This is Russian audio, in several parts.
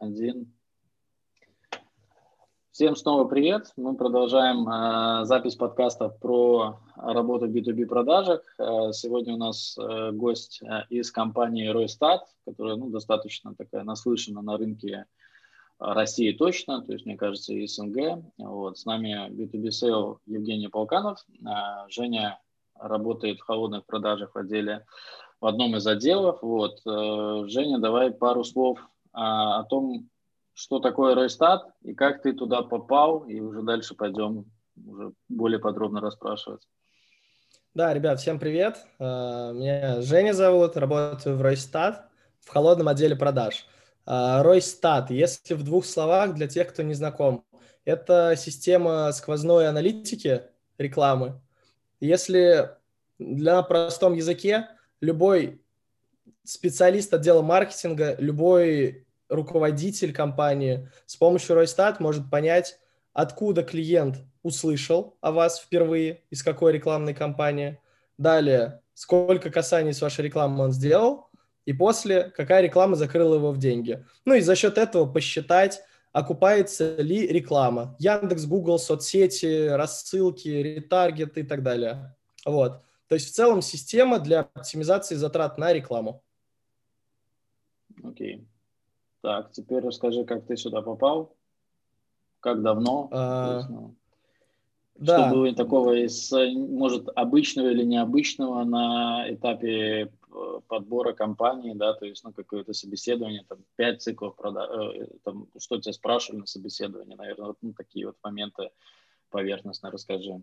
один. Всем снова привет. Мы продолжаем э, запись подкаста про работу в B2B продажах. Э, сегодня у нас э, гость э, из компании Ройстат, которая ну, достаточно такая наслышана на рынке России точно, то есть, мне кажется, и СНГ. Вот. С нами B2B SEO Евгений Полканов. Э, Женя работает в холодных продажах в отделе в одном из отделов. Вот. Э, Женя, давай пару слов а, о том, что такое Ройстат и как ты туда попал, и уже дальше пойдем уже более подробно расспрашивать. Да, ребят, всем привет. Э, меня Женя зовут, работаю в Ройстат в холодном отделе продаж. Э, Ройстат, если в двух словах для тех, кто не знаком, это система сквозной аналитики рекламы. Если для простом языке любой специалист отдела маркетинга, любой руководитель компании с помощью Ройстат может понять, откуда клиент услышал о вас впервые, из какой рекламной кампании. Далее, сколько касаний с вашей рекламы он сделал, и после, какая реклама закрыла его в деньги. Ну и за счет этого посчитать, окупается ли реклама. Яндекс, Google, соцсети, рассылки, ретаргет и так далее. Вот. То есть в целом система для оптимизации затрат на рекламу. Окей. Так, теперь расскажи, как ты сюда попал, как давно. А... Ну, да. Что было такого из, может, обычного или необычного на этапе э, подбора компании, да, то есть, ну, какое-то собеседование, там, пять циклов, прода... Э, там, что тебя спрашивали на собеседовании, наверное, вот ну, такие вот моменты поверхностно расскажи.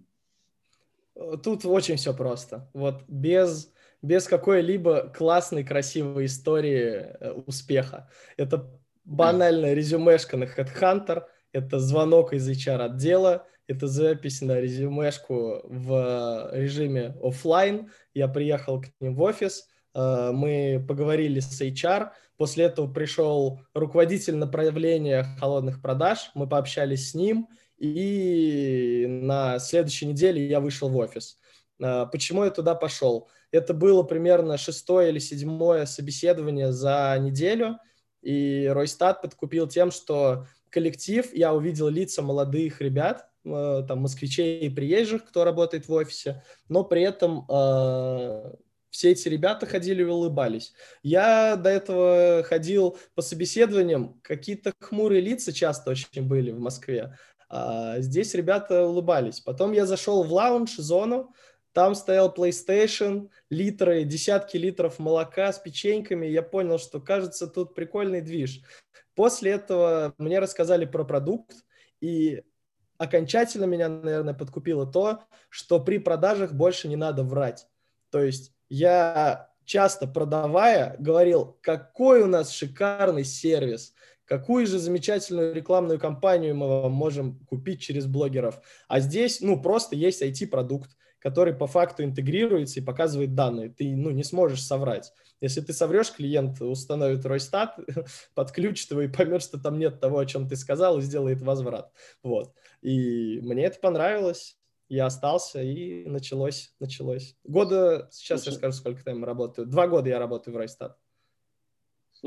Тут очень все просто. Вот без, без какой-либо классной, красивой истории э, успеха. Это банальная резюмешка на Headhunter, это звонок из HR-отдела, это запись на резюмешку в режиме офлайн. Я приехал к ним в офис, э, мы поговорили с HR, после этого пришел руководитель направления холодных продаж, мы пообщались с ним, и на следующей неделе я вышел в офис. Почему я туда пошел? Это было примерно шестое или седьмое собеседование за неделю, и Ройстат подкупил тем, что коллектив, я увидел лица молодых ребят, а, там, москвичей и приезжих, кто работает в офисе, но при этом э, все эти ребята ходили и улыбались. Я до этого ходил по собеседованиям, какие-то хмурые лица часто очень были в Москве, а здесь ребята улыбались. Потом я зашел в лаунж-зону, там стоял PlayStation, литры, десятки литров молока с печеньками. Я понял, что, кажется, тут прикольный движ. После этого мне рассказали про продукт, и окончательно меня, наверное, подкупило то, что при продажах больше не надо врать. То есть я часто продавая говорил, какой у нас шикарный сервис, какую же замечательную рекламную кампанию мы можем купить через блогеров. А здесь, ну, просто есть IT-продукт, который по факту интегрируется и показывает данные. Ты, ну, не сможешь соврать. Если ты соврешь, клиент установит Ройстат, подключит его и поймет, что там нет того, о чем ты сказал, и сделает возврат. Вот. И мне это понравилось. Я остался, и началось, началось. Года, сейчас Слушай. я скажу, сколько там работаю. Два года я работаю в Ройстат.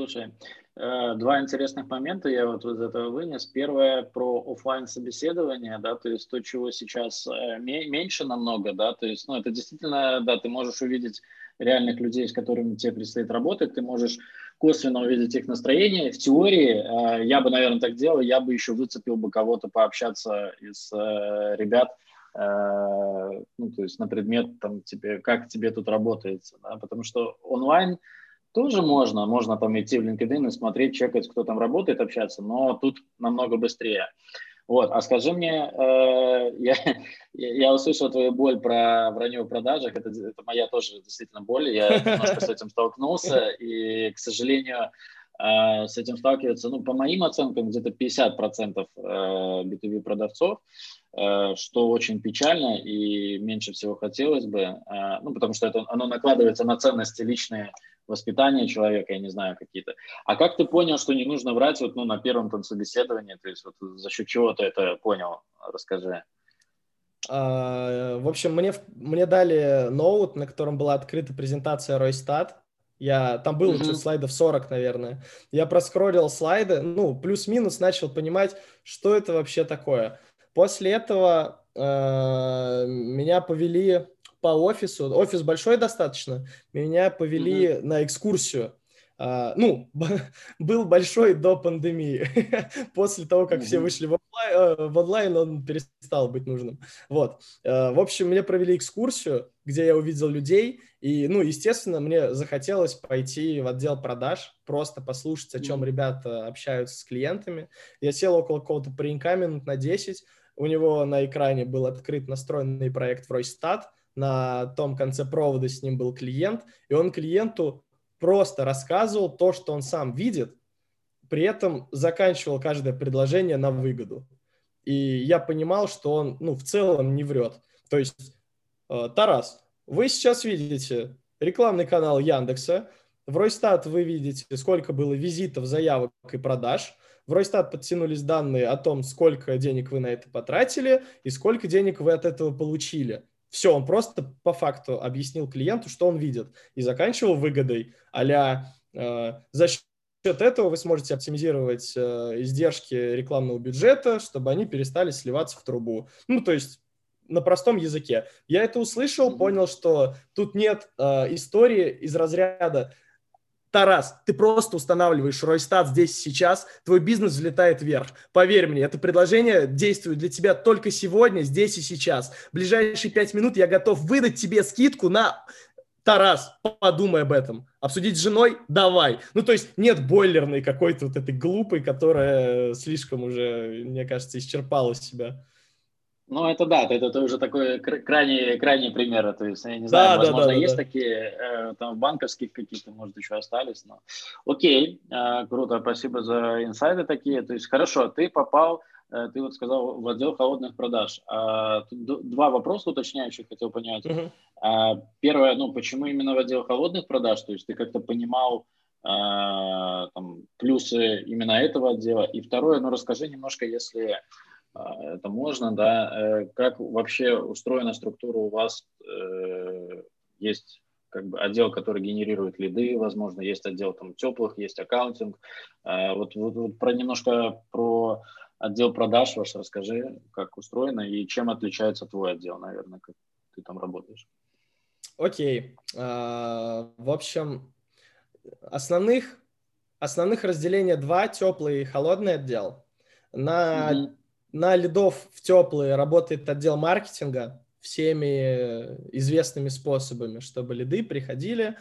Слушай, э, два интересных момента я вот из этого вынес. Первое про офлайн собеседование, да, то есть то, чего сейчас э, меньше намного, да, то есть, ну, это действительно, да, ты можешь увидеть реальных людей, с которыми тебе предстоит работать, ты можешь косвенно увидеть их настроение. В теории э, я бы, наверное, так делал, я бы еще выцепил бы кого-то пообщаться из ребят, ну, то есть на предмет, там, тебе, как тебе тут работается, да, потому что онлайн – тоже можно, можно там идти в LinkedIn и смотреть, чекать, кто там работает, общаться, но тут намного быстрее. Вот, а скажи мне, э, я, я услышал твою боль про вранье в продажах, это, это моя тоже действительно боль, я немножко с этим столкнулся, и, к сожалению, э, с этим сталкиваются, ну, по моим оценкам, где-то 50% э, B2B продавцов, э, что очень печально и меньше всего хотелось бы, э, ну, потому что это, оно накладывается на ценности личные воспитание человека, я не знаю, какие-то. А как ты понял, что не нужно врать вот, ну, на первом там собеседовании? То есть вот за счет чего ты это понял? Расскажи. А, в общем, мне, мне дали ноут, на котором была открыта презентация Ройстат. Я, там было mm-hmm. слайдов 40, наверное. Я проскроллил слайды, ну, плюс-минус начал понимать, что это вообще такое. После этого э, меня повели по офису. Офис большой достаточно. Меня повели mm-hmm. на экскурсию Uh, ну, был большой до пандемии. После того, как mm-hmm. все вышли в онлайн, э, в онлайн, он перестал быть нужным. Вот. Uh, в общем, мне провели экскурсию, где я увидел людей, и, ну, естественно, мне захотелось пойти в отдел продаж, просто послушать, о чем mm-hmm. ребята общаются с клиентами. Я сел около какого-то паренька минут на 10, у него на экране был открыт настроенный проект в Ройстат, на том конце провода с ним был клиент, и он клиенту просто рассказывал то, что он сам видит, при этом заканчивал каждое предложение на выгоду. И я понимал, что он, ну, в целом не врет. То есть, э, Тарас, вы сейчас видите рекламный канал Яндекса, в Ройстат вы видите, сколько было визитов, заявок и продаж. В Ройстат подтянулись данные о том, сколько денег вы на это потратили и сколько денег вы от этого получили. Все, он просто по факту объяснил клиенту, что он видит, и заканчивал выгодой а э, за счет этого вы сможете оптимизировать э, издержки рекламного бюджета, чтобы они перестали сливаться в трубу. Ну, то есть на простом языке. Я это услышал, понял, что тут нет э, истории из разряда Тарас, ты просто устанавливаешь Ройстат здесь сейчас, твой бизнес взлетает вверх. Поверь мне, это предложение действует для тебя только сегодня, здесь и сейчас. В ближайшие пять минут я готов выдать тебе скидку на... Тарас, подумай об этом. Обсудить с женой? Давай. Ну, то есть нет бойлерной какой-то вот этой глупой, которая слишком уже, мне кажется, исчерпала себя. Ну, это да, это, это уже такой крайний, крайний пример. То есть, я не знаю, да, возможно, да, да, есть да. такие, э, там, банковских какие-то, может, еще остались. Но... Окей, э, круто, спасибо за инсайды такие. То есть, хорошо, ты попал, э, ты вот сказал, в отдел холодных продаж. А, два вопроса уточняющих хотел понять. Угу. А, первое, ну, почему именно в отдел холодных продаж? То есть, ты как-то понимал, а, там, плюсы именно этого отдела. И второе, ну, расскажи немножко, если это можно, да. Э, как вообще устроена структура у вас? Э, есть как бы отдел, который генерирует лиды, возможно, есть отдел там теплых, есть аккаунтинг. А, вот, вот, вот про немножко про отдел продаж ваш расскажи, как устроено и чем отличается твой отдел, наверное, как ты там работаешь. Окей. Okay. Uh, в общем, основных, основных разделения два, теплый и холодный отдел. На mm-hmm на лидов в теплые работает отдел маркетинга всеми известными способами, чтобы лиды приходили,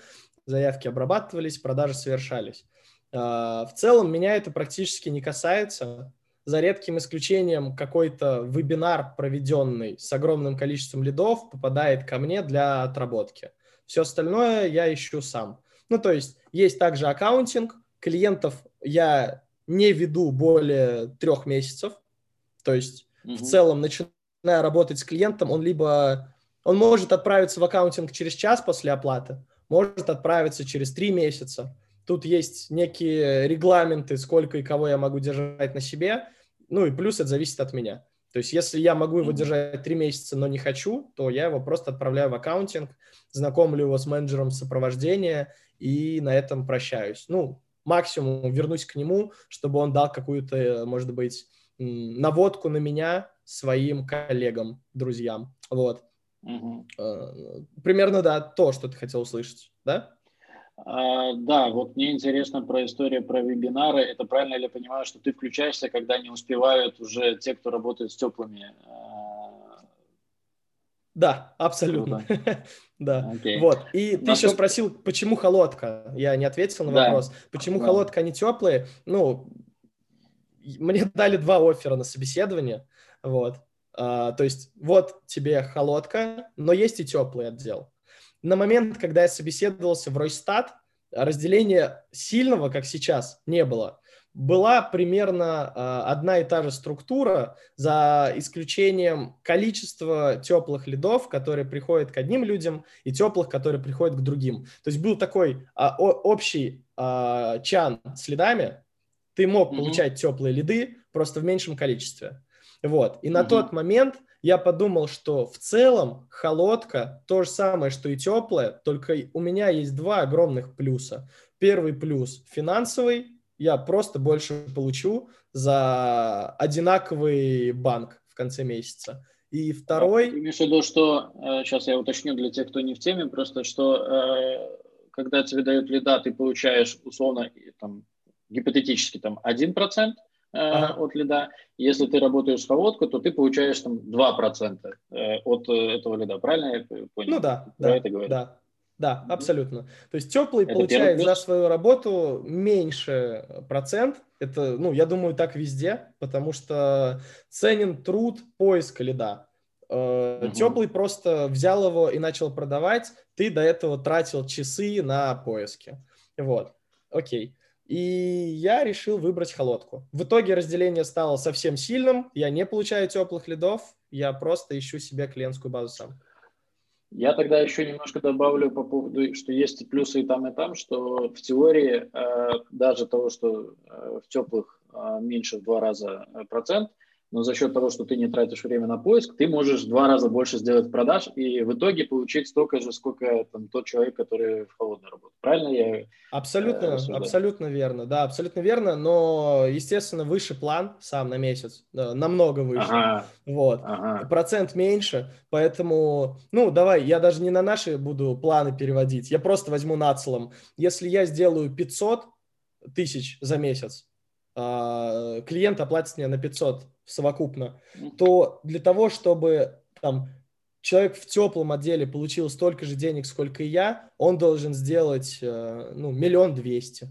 заявки обрабатывались, продажи совершались. А, в целом меня это практически не касается, за редким исключением какой-то вебинар, проведенный с огромным количеством лидов, попадает ко мне для отработки. Все остальное я ищу сам. Ну, то есть есть также аккаунтинг, клиентов я не веду более трех месяцев, то есть mm-hmm. в целом, начиная работать с клиентом, он либо он может отправиться в accounting через час после оплаты, может отправиться через три месяца. Тут есть некие регламенты, сколько и кого я могу держать на себе. Ну и плюс это зависит от меня. То есть если я могу его держать три месяца, но не хочу, то я его просто отправляю в accounting, знакомлю его с менеджером сопровождения и на этом прощаюсь. Ну, максимум вернусь к нему, чтобы он дал какую-то, может быть, наводку на меня своим коллегам, друзьям. Вот. Угу. Примерно, да, то, что ты хотел услышать, да? А, да, вот мне интересно про историю про вебинары. Это правильно ли я понимаю, что ты включаешься, когда не успевают уже те, кто работает с теплыми? А, да, абсолютно. да. Okay. Вот. И ты еще спросил, почему холодка? Я не ответил на вопрос. Почему да. холодка, а не теплые? Ну, мне дали два оффера на собеседование, вот. А, то есть вот тебе холодка, но есть и теплый отдел. На момент, когда я собеседовался в Ройстат, разделения сильного, как сейчас, не было. Была примерно а, одна и та же структура, за исключением количества теплых лидов, которые приходят к одним людям, и теплых, которые приходят к другим. То есть был такой о, общий а, чан с лидами, ты мог mm-hmm. получать теплые лиды, просто в меньшем количестве. Вот. И mm-hmm. на тот момент я подумал, что в целом холодка то же самое, что и теплая, только у меня есть два огромных плюса. Первый плюс финансовый, я просто больше получу за одинаковый банк в конце месяца. И второй... Ты имеешь в виду, что, сейчас э, я уточню для тех, кто не в теме, просто что э, когда тебе дают лида, ты получаешь условно, там, гипотетически, там, 1%, Э, ага. от лида. Если ты работаешь с холодку, то ты получаешь там 2% э, от э, этого лида. Правильно я понял? Ну да, Про да, это говорю. да. Да, абсолютно. То есть теплый это получает за свою работу меньше процент. Это, ну, я думаю, так везде, потому что ценен труд поиска лида. Угу. Теплый просто взял его и начал продавать. Ты до этого тратил часы на поиски. Вот. Окей. И я решил выбрать холодку. В итоге разделение стало совсем сильным. Я не получаю теплых лидов, я просто ищу себе клиентскую базу сам. Я тогда еще немножко добавлю по поводу, что есть плюсы и там, и там, что в теории э, даже того, что э, в теплых э, меньше в два раза процент, но за счет того, что ты не тратишь время на поиск, ты можешь в два раза больше сделать продаж и в итоге получить столько же, сколько там, тот человек, который в холодной работе. Правильно я Абсолютно, э, абсолютно верно, да, абсолютно верно, но, естественно, выше план сам на месяц, да, намного выше, ага, вот, ага. процент меньше, поэтому, ну, давай, я даже не на наши буду планы переводить, я просто возьму нацелом. Если я сделаю 500 тысяч за месяц, клиент оплатит мне на 500 совокупно, то для того, чтобы там человек в теплом отделе получил столько же денег, сколько и я, он должен сделать э, ну, миллион двести.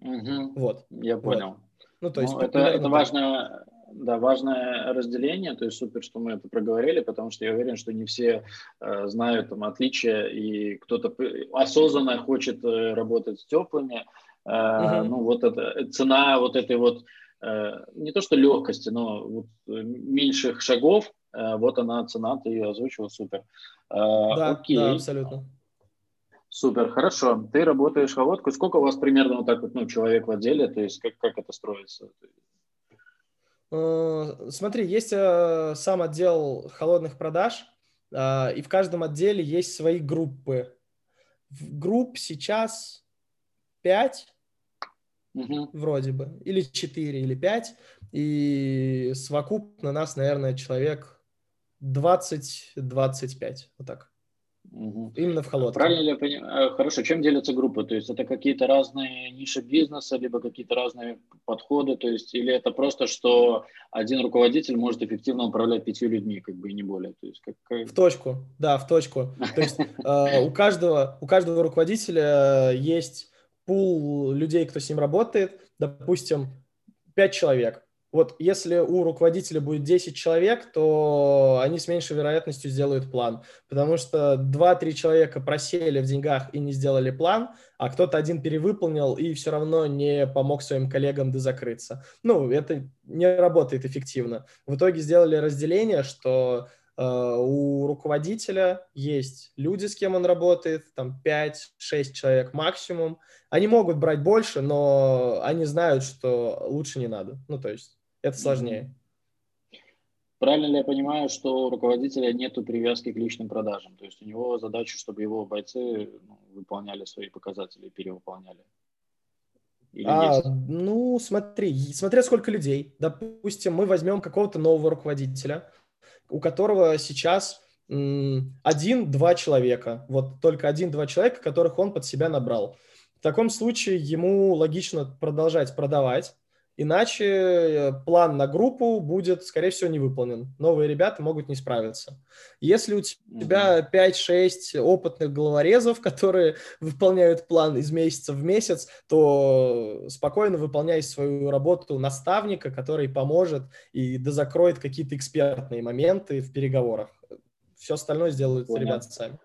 Угу. Вот. Я понял. Вот. Ну, то есть, ну, это, это важное, да, важное разделение, то есть супер, что мы это проговорили, потому что я уверен, что не все э, знают там отличия, и кто-то осознанно хочет э, работать с теплыми. Э, угу. Ну, вот это цена вот этой вот Э, не то что легкости, но вот э, меньших шагов, э, вот она цена, ты ее озвучивал, супер. Да, Окей. да, абсолютно. Супер, хорошо. Ты работаешь в холодку. Сколько у вас примерно вот так вот, ну, человек в отделе, то есть как, как это строится? Смотри, есть сам отдел холодных продаж, и в каждом отделе есть свои группы. В групп сейчас 5, угу. вроде бы, или 4, или 5, и совокупно нас, наверное, человек 20-25, вот так. Угу. Именно в холодке. Правильно ли я понимаю? Хорошо, чем делятся группы? То есть это какие-то разные ниши бизнеса, либо какие-то разные подходы, то есть или это просто, что один руководитель может эффективно управлять пятью людьми, как бы и не более? То есть как... В точку, да, в точку. То есть э, у каждого, у каждого руководителя есть пул людей, кто с ним работает, допустим, 5 человек. Вот если у руководителя будет 10 человек, то они с меньшей вероятностью сделают план, потому что 2-3 человека просели в деньгах и не сделали план, а кто-то один перевыполнил и все равно не помог своим коллегам дозакрыться. Ну, это не работает эффективно. В итоге сделали разделение, что у руководителя есть люди, с кем он работает, там 5-6 человек максимум, они могут брать больше, но они знают, что лучше не надо. Ну, то есть это сложнее. Правильно ли я понимаю, что у руководителя нет привязки к личным продажам? То есть у него задача, чтобы его бойцы ну, выполняли свои показатели, перевыполняли? а, ну, смотри, смотря сколько людей. Допустим, мы возьмем какого-то нового руководителя, у которого сейчас один-два человека. Вот только один-два человека, которых он под себя набрал. В таком случае ему логично продолжать продавать, иначе э, план на группу будет, скорее всего, не выполнен. Новые ребята могут не справиться. Если у тебя 5-6 опытных головорезов, которые выполняют план из месяца в месяц, то спокойно выполняй свою работу наставника, который поможет и дозакроет какие-то экспертные моменты в переговорах. Все остальное сделают Понял. ребята сами.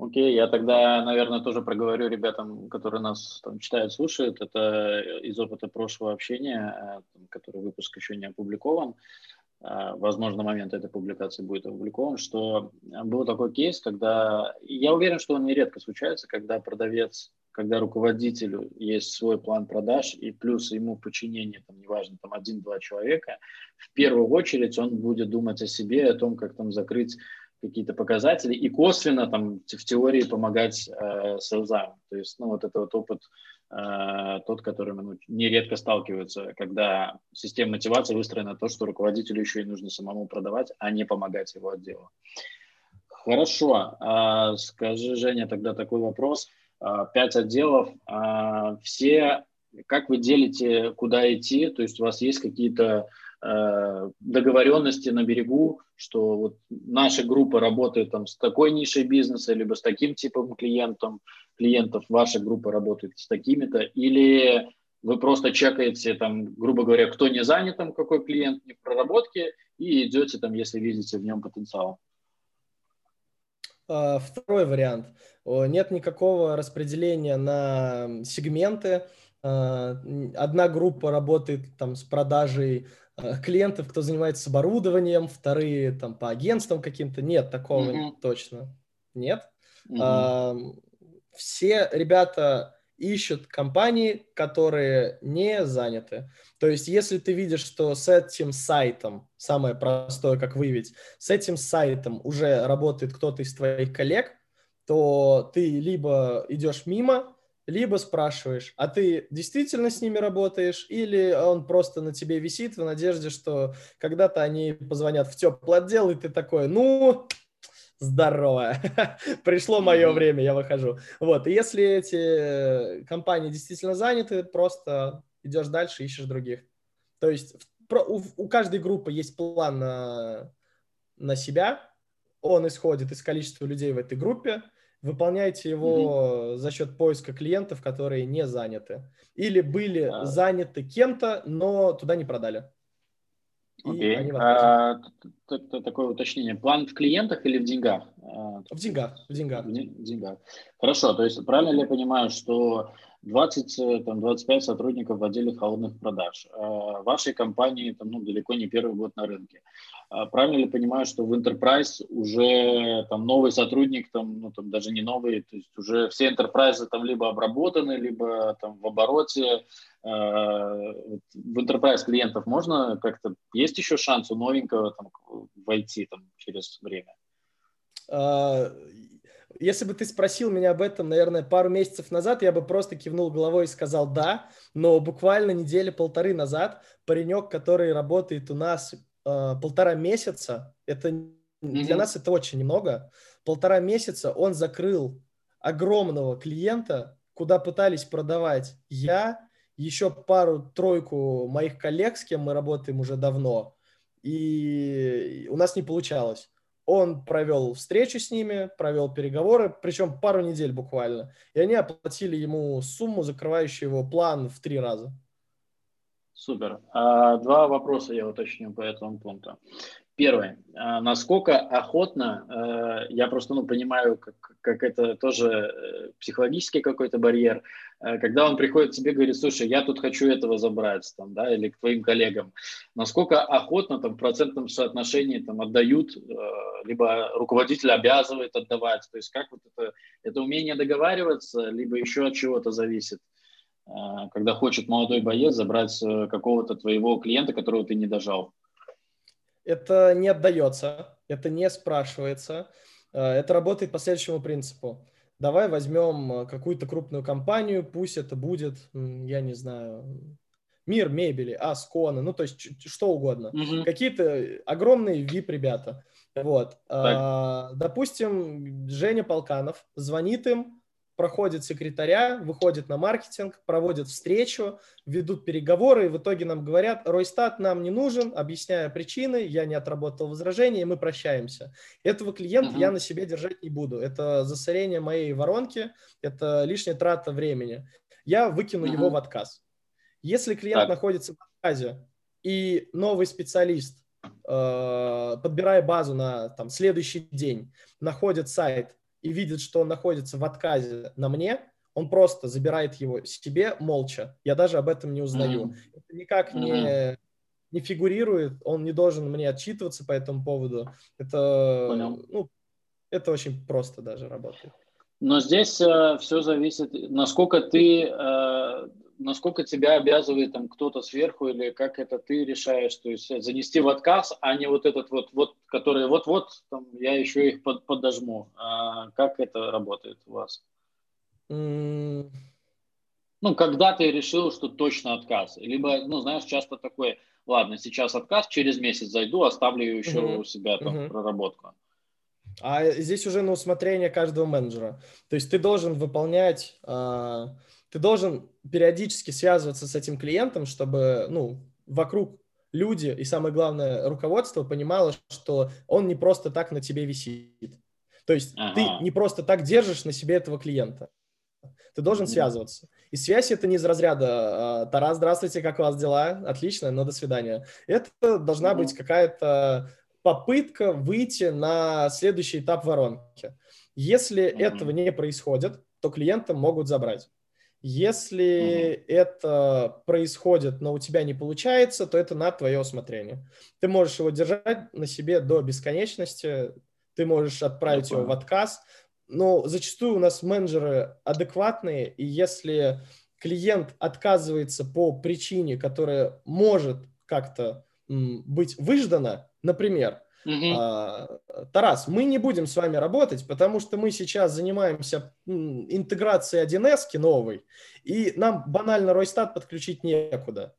Окей, я тогда, наверное, тоже проговорю ребятам, которые нас там читают, слушают. Это из опыта прошлого общения, э, который выпуск еще не опубликован. Э, возможно, момент этой публикации будет опубликован, что был такой кейс, когда, я уверен, что он нередко случается, когда продавец когда руководителю есть свой план продаж и плюс ему подчинение, там, неважно, там один-два человека, в первую очередь он будет думать о себе, о том, как там закрыть какие-то показатели и косвенно там в теории помогать э, селзам. То есть, ну, вот это вот опыт э, тот, который ну, нередко сталкиваются, когда система мотивации выстроена на то, что руководителю еще и нужно самому продавать, а не помогать его отделу. Хорошо. А, скажи, Женя, тогда такой вопрос. А, пять отделов. А, все, как вы делите, куда идти? То есть у вас есть какие-то Э, договоренности на берегу, что вот наша группа работает там с такой нишей бизнеса, либо с таким типом клиентом, клиентов, ваша группа работает с такими-то, или вы просто чекаете там, грубо говоря, кто не занят, там, какой клиент не в проработке, и идете там, если видите в нем потенциал. А, второй вариант. Нет никакого распределения на сегменты. А, одна группа работает там с продажей Э, клиентов, кто занимается оборудованием, вторые там по агентствам каким-то. Нет, такого mm-hmm. точно нет. Mm-hmm. А, все ребята ищут компании, которые не заняты. То есть, если ты видишь, что с этим сайтом, самое простое, как выявить, с этим сайтом уже работает кто-то из твоих коллег, то ты либо идешь мимо, либо спрашиваешь, а ты действительно с ними работаешь, или он просто на тебе висит в надежде, что когда-то они позвонят в теплый отдел, и ты такой, ну, здорово, пришло мое время, я выхожу. Вот, и если эти компании действительно заняты, просто идешь дальше, ищешь других. То есть у, у каждой группы есть план на, на себя, он исходит из количества людей в этой группе, выполняйте его mm-hmm. за счет поиска клиентов, которые не заняты. Или были а... заняты кем-то, но туда не продали. Окей. А, такое уточнение. План в клиентах или в деньгах? А, в деньгах. В деньгах. В деньгах. Хорошо. То есть правильно ли я понимаю, что 20, там, 25 сотрудников в отделе холодных продаж. А, вашей компании там, ну, далеко не первый год на рынке. А правильно ли понимаю, что в Enterprise уже там новый сотрудник, там, ну, там даже не новый, то есть уже все Enterprise там либо обработаны, либо там в обороте. А, в Enterprise клиентов можно как-то, есть еще шанс у новенького там войти там через время? А, если бы ты спросил меня об этом, наверное, пару месяцев назад, я бы просто кивнул головой и сказал «да», но буквально недели полторы назад паренек, который работает у нас э, полтора месяца, это mm-hmm. для нас это очень немного, полтора месяца он закрыл огромного клиента, куда пытались продавать я, еще пару-тройку моих коллег, с кем мы работаем уже давно, и у нас не получалось. Он провел встречу с ними, провел переговоры, причем пару недель буквально. И они оплатили ему сумму, закрывающую его план в три раза. Супер. А, два вопроса я уточню по этому пункту. Первый. А, насколько охотно, а, я просто ну, понимаю, как, как это тоже э, психологический какой-то барьер, когда он приходит к тебе и говорит, слушай, я тут хочу этого забрать, там, да, или к твоим коллегам, насколько охотно там, в процентном соотношении там, отдают, либо руководитель обязывает отдавать, то есть как вот это, это умение договариваться, либо еще от чего-то зависит? А, когда хочет молодой боец забрать э, какого-то твоего клиента, которого ты не дожал? Это не отдается, это не спрашивается. А, это работает по следующему принципу. Давай возьмем э, какую-то крупную компанию, пусть это будет, я не знаю, мир мебели, Аскона, ну то есть что угодно. Угу. Какие-то огромные VIP-ребята. Вот. А, допустим, Женя Полканов звонит им, проходит секретаря, выходит на маркетинг, проводит встречу, ведут переговоры, и в итоге нам говорят, Ройстат нам не нужен, объясняя причины, я не отработал возражения, и мы прощаемся. Этого клиента uh-huh. я на себе держать не буду. Это засорение моей воронки, это лишняя трата времени. Я выкину uh-huh. его в отказ. Если клиент так. находится в отказе, и новый специалист, э, подбирая базу на там, следующий день, находит сайт, и видит, что он находится в отказе на мне, он просто забирает его себе молча. Я даже об этом не узнаю. Mm-hmm. Это никак mm-hmm. не, не фигурирует, он не должен мне отчитываться по этому поводу. Это, Понял. ну, это очень просто даже работает. Но здесь э, все зависит, насколько ты, э, насколько тебя обязывает там кто-то сверху или как это ты решаешь, то есть занести в отказ, а не вот этот вот, вот который вот-вот, там, я еще их под, подожму. А как это работает у вас? Mm. Ну, когда ты решил, что точно отказ? Либо, ну, знаешь, часто такое, ладно, сейчас отказ, через месяц зайду, оставлю еще uh-huh. у себя там uh-huh. проработку. А здесь уже на усмотрение каждого менеджера. То есть ты должен выполнять, э, ты должен периодически связываться с этим клиентом, чтобы, ну, вокруг люди и самое главное руководство понимало, что он не просто так на тебе висит. То есть ага. ты не просто так держишь на себе этого клиента. Ты должен mm-hmm. связываться. И связь это не из разряда а, «Тарас, здравствуйте, как у вас дела? Отлично, но до свидания». Это должна mm-hmm. быть какая-то попытка выйти на следующий этап воронки. Если mm-hmm. этого не происходит, то клиента могут забрать. Если mm-hmm. это происходит, но у тебя не получается, то это на твое усмотрение. Ты можешь его держать на себе до бесконечности, ты можешь отправить его в отказ, но зачастую у нас менеджеры адекватные, и если клиент отказывается по причине, которая может как-то быть выждана, например, Uh-huh. Тарас, мы не будем с вами работать, потому что мы сейчас занимаемся интеграцией 1С новой, и нам банально Ройстат подключить некуда.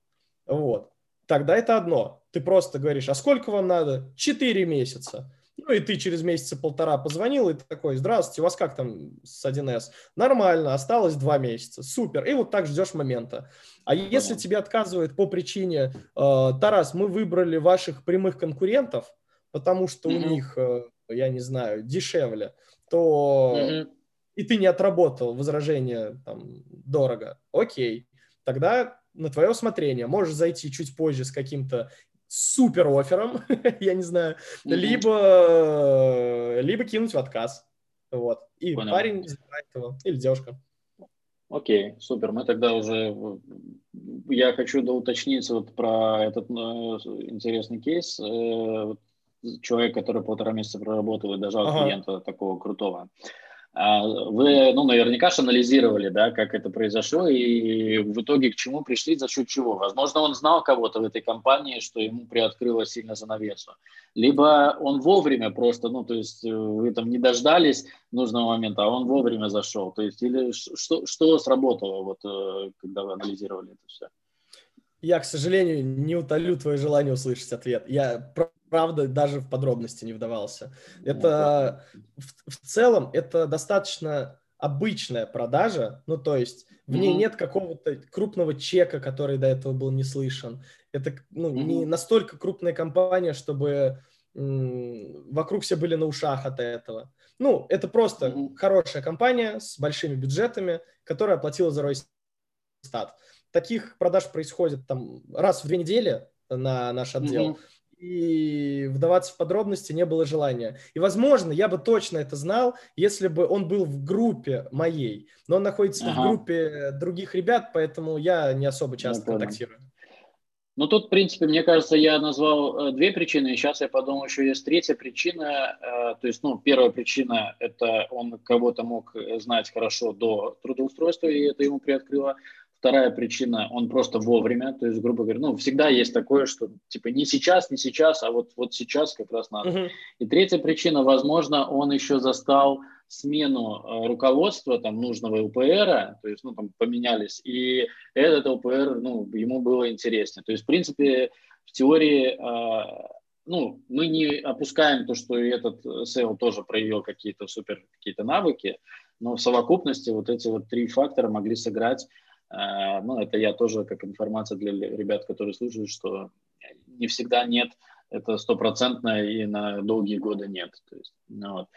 Вот. Тогда это одно. Ты просто говоришь, а сколько вам надо? Четыре месяца. Ну и ты через месяца полтора позвонил и такой, здравствуйте, у вас как там с 1С? Нормально, осталось два месяца, супер. И вот так ждешь момента. А если тебе отказывают по причине, э, Тарас, мы выбрали ваших прямых конкурентов, потому что mm-hmm. у них, э, я не знаю, дешевле, то mm-hmm. и ты не отработал возражение там дорого, окей, тогда на твое усмотрение. Можешь зайти чуть позже с каким-то супер оффером, я не знаю, mm-hmm. либо, либо кинуть в отказ. Вот. И Понял. парень забирает его, или девушка. Окей, супер. Мы тогда уже... Я хочу доуточнить вот про этот э, интересный кейс. Э, человек, который полтора месяца проработал и дожал ага. клиента такого крутого. А, вы, ну, наверняка же анализировали, да, как это произошло и в итоге к чему пришли, за счет чего. Возможно, он знал кого-то в этой компании, что ему приоткрыло сильно занавесу. Либо он вовремя просто, ну, то есть э, вы там не дождались нужного момента, а он вовремя зашел. То есть или что, что сработало, вот, э, когда вы анализировали это все? Я, к сожалению, не утолю твое желание услышать ответ. Я правда даже в подробности не вдавался. Это в, в целом это достаточно обычная продажа, ну то есть в ней mm-hmm. нет какого-то крупного чека, который до этого был не слышен. Это ну, mm-hmm. не настолько крупная компания, чтобы м- вокруг все были на ушах от этого. Ну, это просто mm-hmm. хорошая компания с большими бюджетами, которая оплатила за Ройстат таких продаж происходит там раз в две недели на наш отдел. Mm-hmm. И вдаваться в подробности не было желания. И, возможно, я бы точно это знал, если бы он был в группе моей. Но он находится ага. в группе других ребят, поэтому я не особо часто я контактирую. Ну, тут, в принципе, мне кажется, я назвал э, две причины, и сейчас я подумал, еще есть третья причина. Э, то есть, ну, первая причина – это он кого-то мог знать хорошо до трудоустройства, и это ему приоткрыло Вторая причина, он просто вовремя, то есть, грубо говоря, ну, всегда есть такое, что, типа, не сейчас, не сейчас, а вот, вот сейчас как раз надо. Uh-huh. И третья причина, возможно, он еще застал смену э, руководства там нужного УПР, то есть, ну, там поменялись, и этот УПР, ну, ему было интереснее. То есть, в принципе, в теории, э, ну, мы не опускаем то, что этот SEO тоже проявил какие-то супер какие-то навыки, но в совокупности вот эти вот три фактора могли сыграть ну, это я тоже как информация для ребят, которые слушают, что не всегда нет, это стопроцентно и на долгие годы нет. То есть, ну, вот.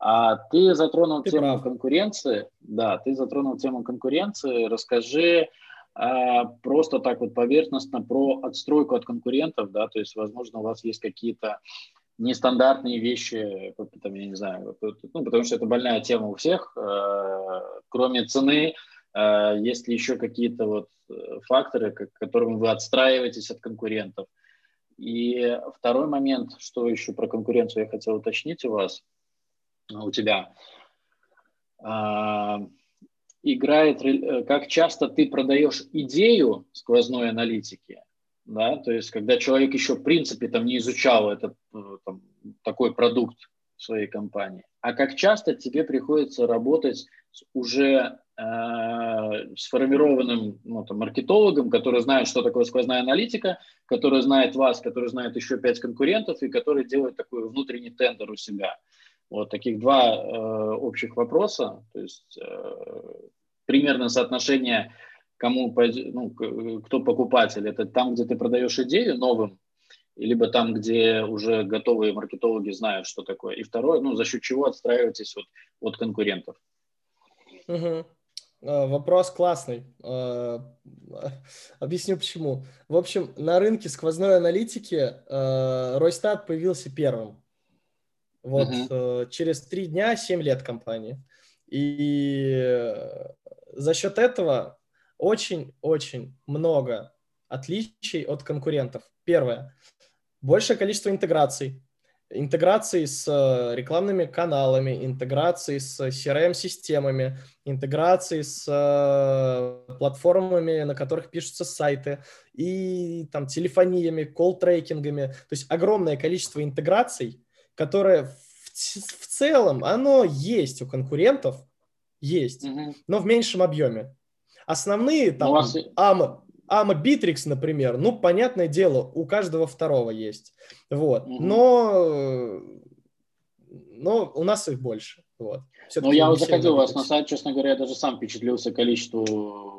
А ты затронул ты тему прав. конкуренции. Да, ты затронул тему конкуренции. Расскажи а, просто так вот поверхностно про отстройку от конкурентов, да, то есть, возможно, у вас есть какие-то нестандартные вещи, там, я не знаю, ну, потому что это больная тема у всех, э, кроме цены, а есть ли еще какие-то вот э, факторы, к которым вы отстраиваетесь от конкурентов? И второй момент, что еще про конкуренцию я хотел уточнить у вас, у тебя. а, играет, э, как часто ты продаешь идею сквозной аналитики, да, то есть когда человек еще в принципе там не изучал этот э, там, такой продукт своей компании, а как часто тебе приходится работать с уже э, сформированным ну, там, маркетологом, который знает, что такое сквозная аналитика, который знает вас, который знает еще пять конкурентов и который делает такой внутренний тендер у себя. Вот таких два э, общих вопроса, то есть э, примерно соотношение, кому, ну, кто покупатель, это там, где ты продаешь идею новым, либо там, где уже готовые маркетологи знают, что такое. И второе, ну, за счет чего отстраиваетесь от, от конкурентов. Угу. Вопрос классный. А, объясню почему. В общем, на рынке сквозной аналитики а, Ройстат появился первым. Вот uh через три дня 7 лет компании. И э, за счет этого очень-очень много отличий от конкурентов. Первое. Большее количество интеграций. Интеграции с э, рекламными каналами, интеграции с CRM-системами, интеграции с платформами, на которых пишутся сайты, и там телефониями, колл-трекингами. То есть огромное количество интеграций, которое в, в целом, оно есть у конкурентов, есть, угу. но в меньшем объеме. Основные там вас... AMA, AMA Bittrex, например, ну, понятное дело, у каждого второго есть. Вот. Угу. Но, но у нас их больше. Вот. Ну, я вот заходил у вас на сайт, честно говоря, я даже сам впечатлился количеству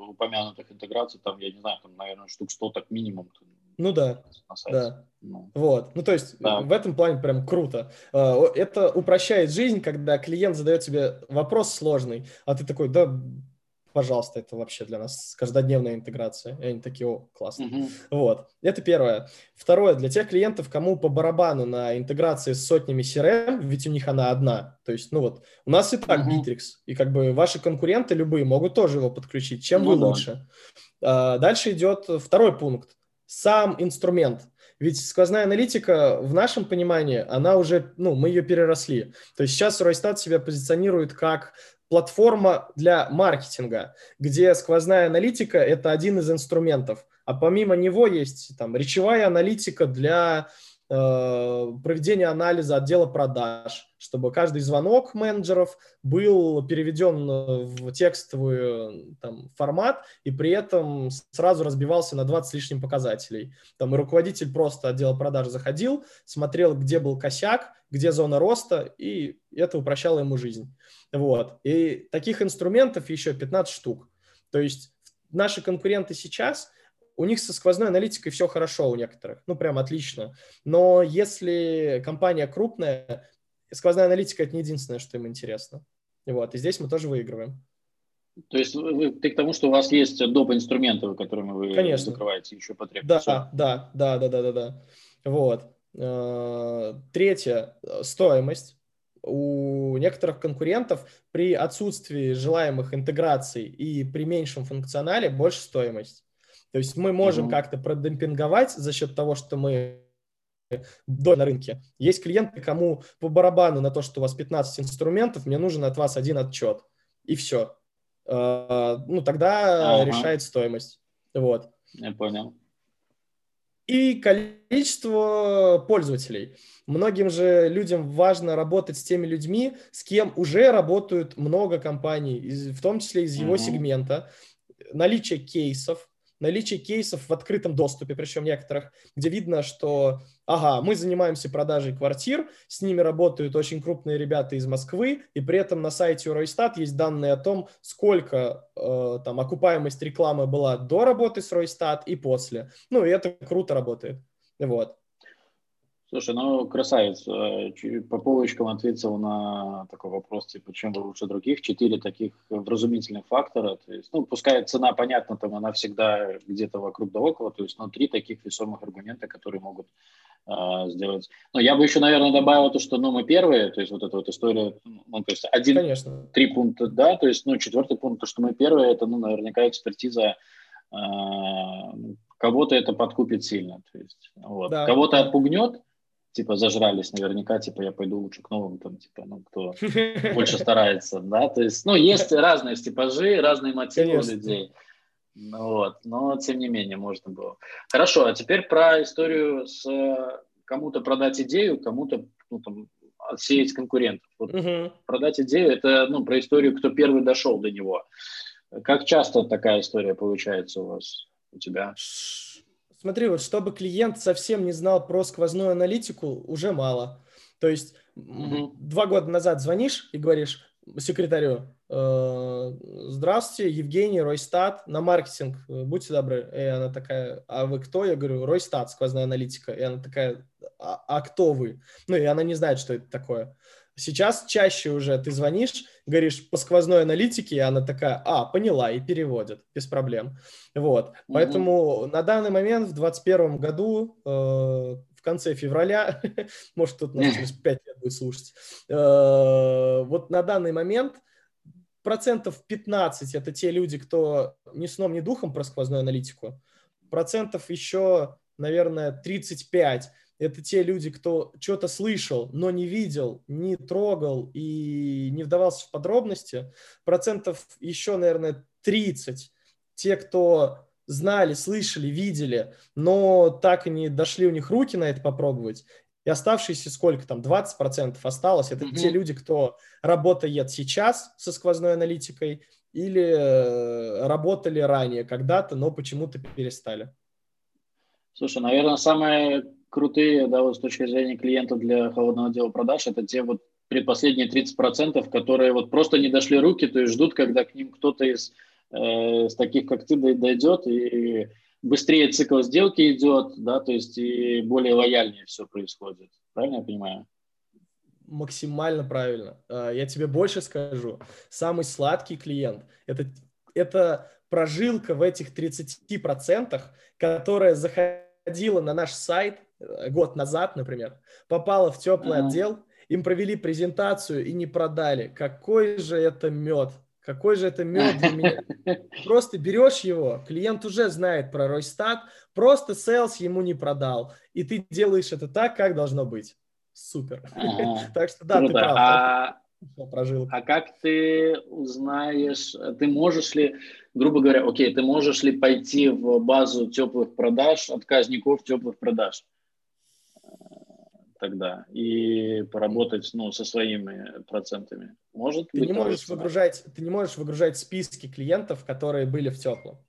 упомянутых интеграций, там, я не знаю, там, наверное, штук 100 так минимум. Ну да, да. Ну. Вот, ну то есть да. в этом плане прям круто. А, это упрощает жизнь, когда клиент задает тебе вопрос сложный, а ты такой, да, пожалуйста, это вообще для нас каждодневная интеграция. И они такие, о, классно. Uh-huh. Вот, это первое. Второе, для тех клиентов, кому по барабану на интеграции с сотнями CRM, ведь у них она одна. То есть, ну вот, у нас и так uh-huh. Bittrex, и как бы ваши конкуренты любые могут тоже его подключить. Чем ну, вы да. лучше? А, дальше идет второй пункт. Сам инструмент. Ведь сквозная аналитика в нашем понимании, она уже, ну, мы ее переросли. То есть сейчас Ройстат себя позиционирует как платформа для маркетинга, где сквозная аналитика – это один из инструментов, а помимо него есть там речевая аналитика для э, проведения анализа отдела продаж, чтобы каждый звонок менеджеров был переведен в текстовый там, формат и при этом сразу разбивался на 20 с лишним показателей. Там и руководитель просто отдела продаж заходил, смотрел, где был косяк, где зона роста, и это упрощало ему жизнь. Вот. И таких инструментов еще 15 штук. То есть наши конкуренты сейчас, у них со сквозной аналитикой все хорошо у некоторых, ну прям отлично. Но если компания крупная, сквозная аналитика это не единственное, что им интересно. Вот. И здесь мы тоже выигрываем. То есть вы, ты к тому, что у вас есть доп. инструменты, которыми вы Конечно. закрываете еще потребности. Да, да, да, да, да, да, да. Вот. Э, третье – стоимость у некоторых конкурентов при отсутствии желаемых интеграций и при меньшем функционале больше стоимость. То есть мы можем mm-hmm. как-то продемпинговать за счет того, что мы до на рынке. Есть клиенты, кому по барабану на то, что у вас 15 инструментов, мне нужен от вас один отчет. И все. А, ну, тогда ага. решает стоимость. Вот. Я понял и количество пользователей. Многим же людям важно работать с теми людьми, с кем уже работают много компаний, в том числе из его mm-hmm. сегмента. Наличие кейсов, наличие кейсов в открытом доступе, причем некоторых, где видно, что, ага, мы занимаемся продажей квартир, с ними работают очень крупные ребята из Москвы, и при этом на сайте Ройстат есть данные о том, сколько э, там окупаемость рекламы была до работы с Ройстат и после. Ну, и это круто работает. Вот. Слушай, ну, красавец. Э, по полочкам ответил на такой вопрос, типа, чем вы лучше других. Четыре таких вразумительных фактора. То есть, ну, пускай цена, понятно, там она всегда где-то вокруг да около, то есть, но три таких весомых аргумента, которые могут э, сделать. Но я бы еще, наверное, добавил то, что, ну, мы первые, то есть, вот эта вот история, ну, то есть, один, Конечно. три пункта, да, то есть, ну, четвертый пункт, то, что мы первые, это, ну, наверняка экспертиза э, кого-то это подкупит сильно. То есть, вот. да. Кого-то отпугнет, типа зажрались наверняка, типа я пойду лучше к новым, там, типа, ну, кто больше старается, да, то есть, ну, есть разные типажи, разные мотивы у людей, ну, вот, но тем не менее можно было. Хорошо, а теперь про историю с кому-то продать идею, кому-то, ну, там, отсеять конкурентов. Вот угу. Продать идею – это, ну, про историю, кто первый дошел до него. Как часто такая история получается у вас, у тебя? Смотри, вот чтобы клиент совсем не знал про сквозную аналитику, уже мало. То есть угу. два года назад звонишь и говоришь секретарю, э, здравствуйте, Евгений, Ройстат, на маркетинг, будьте добры. И она такая, а вы кто? Я говорю, Ройстат, сквозная аналитика. И она такая, а, а кто вы? Ну, и она не знает, что это такое. Сейчас чаще уже ты звонишь, говоришь по сквозной аналитике, и она такая, а, поняла, и переводит, без проблем. Вот. Mm-hmm. Поэтому на данный момент, в 2021 году, э, в конце февраля, может, кто-то нас через 5 лет будет слушать, э, вот на данный момент процентов 15 это те люди, кто ни сном, ни духом про сквозную аналитику, процентов еще, наверное, 35 это те люди, кто что-то слышал, но не видел, не трогал и не вдавался в подробности. Процентов еще, наверное, 30. Те, кто знали, слышали, видели, но так и не дошли у них руки на это попробовать. И оставшиеся сколько там, 20% осталось. Это mm-hmm. те люди, кто работает сейчас со сквозной аналитикой или э, работали ранее когда-то, но почему-то перестали. Слушай, наверное, самое крутые, да, вот с точки зрения клиента для холодного отдела продаж, это те вот предпоследние 30%, которые вот просто не дошли руки, то есть ждут, когда к ним кто-то из, э, из таких, как ты, дойдет, и быстрее цикл сделки идет, да, то есть и более лояльнее все происходит. Правильно я понимаю? Максимально правильно. А, я тебе больше скажу. Самый сладкий клиент – это, это прожилка в этих 30%, которая заходила на наш сайт, Э, год назад, например, попала в теплый uh-huh. отдел, им провели презентацию и не продали. Какой же это мед? Какой же это мед для меня? Просто берешь его, клиент уже знает про Ройстат, просто селс ему не продал. И ты делаешь это так, как должно быть. Супер. Ага. так что да, Круто. ты прав. А прожил. А как ты узнаешь, ты можешь ли, грубо говоря, окей, ты можешь ли пойти в базу теплых продаж, отказников теплых продаж э, тогда и поработать ну, со своими процентами? Может ты быть, не можешь выгружать, Ты не можешь выгружать списки клиентов, которые были в теплом.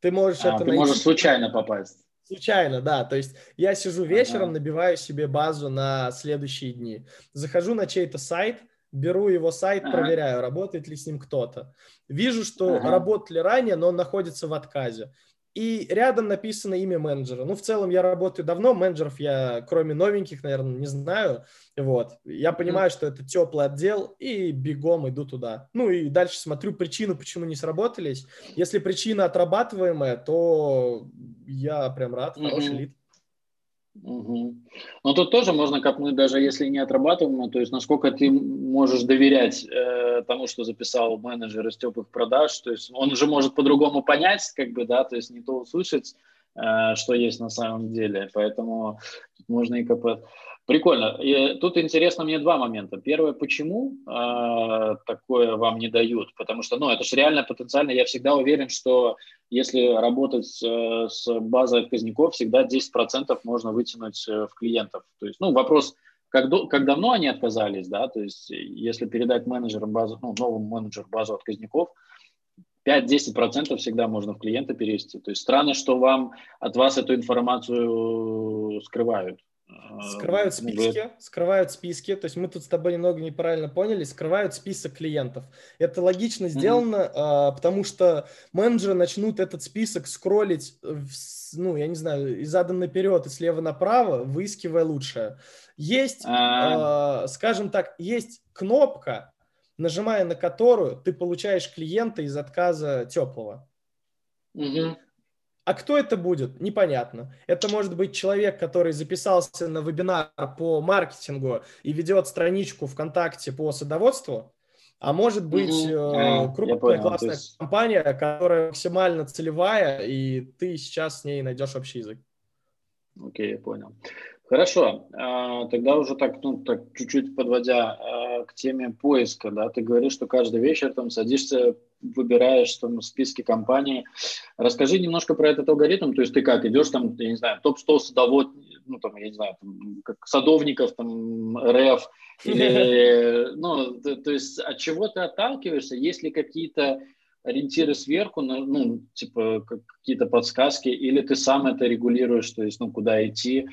Ты можешь а, это ты найти. можешь случайно попасть. Случайно, да. То есть я сижу вечером, ага. набиваю себе базу на следующие дни. Захожу на чей-то сайт – беру его сайт, ага. проверяю, работает ли с ним кто-то. Вижу, что ага. работали ранее, но он находится в отказе. И рядом написано имя менеджера. Ну, в целом, я работаю давно, менеджеров я, кроме новеньких, наверное, не знаю. Вот. Я понимаю, что это теплый отдел, и бегом иду туда. Ну, и дальше смотрю причину, почему не сработались. Если причина отрабатываемая, то я прям рад, хороший лид. Угу. Но тут тоже можно копнуть, даже если не отрабатываемо, то есть насколько ты можешь доверять э, тому, что записал менеджер из теплых продаж, то есть он уже может по-другому понять, как бы, да, то есть не то услышать, э, что есть на самом деле, поэтому можно и копать. Прикольно. И тут интересно мне два момента. Первое, почему э, такое вам не дают? Потому что, ну, это же реально потенциально. Я всегда уверен, что если работать э, с базой отказников, всегда 10% можно вытянуть э, в клиентов. То есть, ну, вопрос, как, до, как давно они отказались, да, то есть если передать менеджерам базу, ну, новому менеджеру базу отказников, 5-10% всегда можно в клиента перевести. То есть странно, что вам от вас эту информацию скрывают. Скрывают списки, скрывают списки, то есть мы тут с тобой немного неправильно поняли, скрывают список клиентов. Это логично сделано, mm-hmm. потому что менеджеры начнут этот список скроллить, ну, я не знаю, из задом наперед и слева направо, выискивая лучшее. Есть, а... скажем так, есть кнопка, нажимая на которую ты получаешь клиента из отказа теплого. Mm-hmm. А кто это будет? Непонятно. Это может быть человек, который записался на вебинар по маркетингу и ведет страничку ВКонтакте по садоводству, а может быть mm-hmm. э, крупная понял, классная есть... компания, которая максимально целевая, и ты сейчас с ней найдешь общий язык. Окей, okay, я понял. Хорошо, а, тогда уже так, ну, так чуть-чуть подводя а, к теме поиска, да, ты говоришь, что каждый вечер там садишься, выбираешь там в списке компаний. Расскажи немножко про этот алгоритм, то есть ты как, идешь там, я не знаю, топ-100 садовод, ну, там, я не знаю, там, как садовников, там, РФ, или, ну, то, то есть от чего ты отталкиваешься, есть ли какие-то ориентиры сверху, ну, типа какие-то подсказки, или ты сам это регулируешь, то есть, ну, куда идти,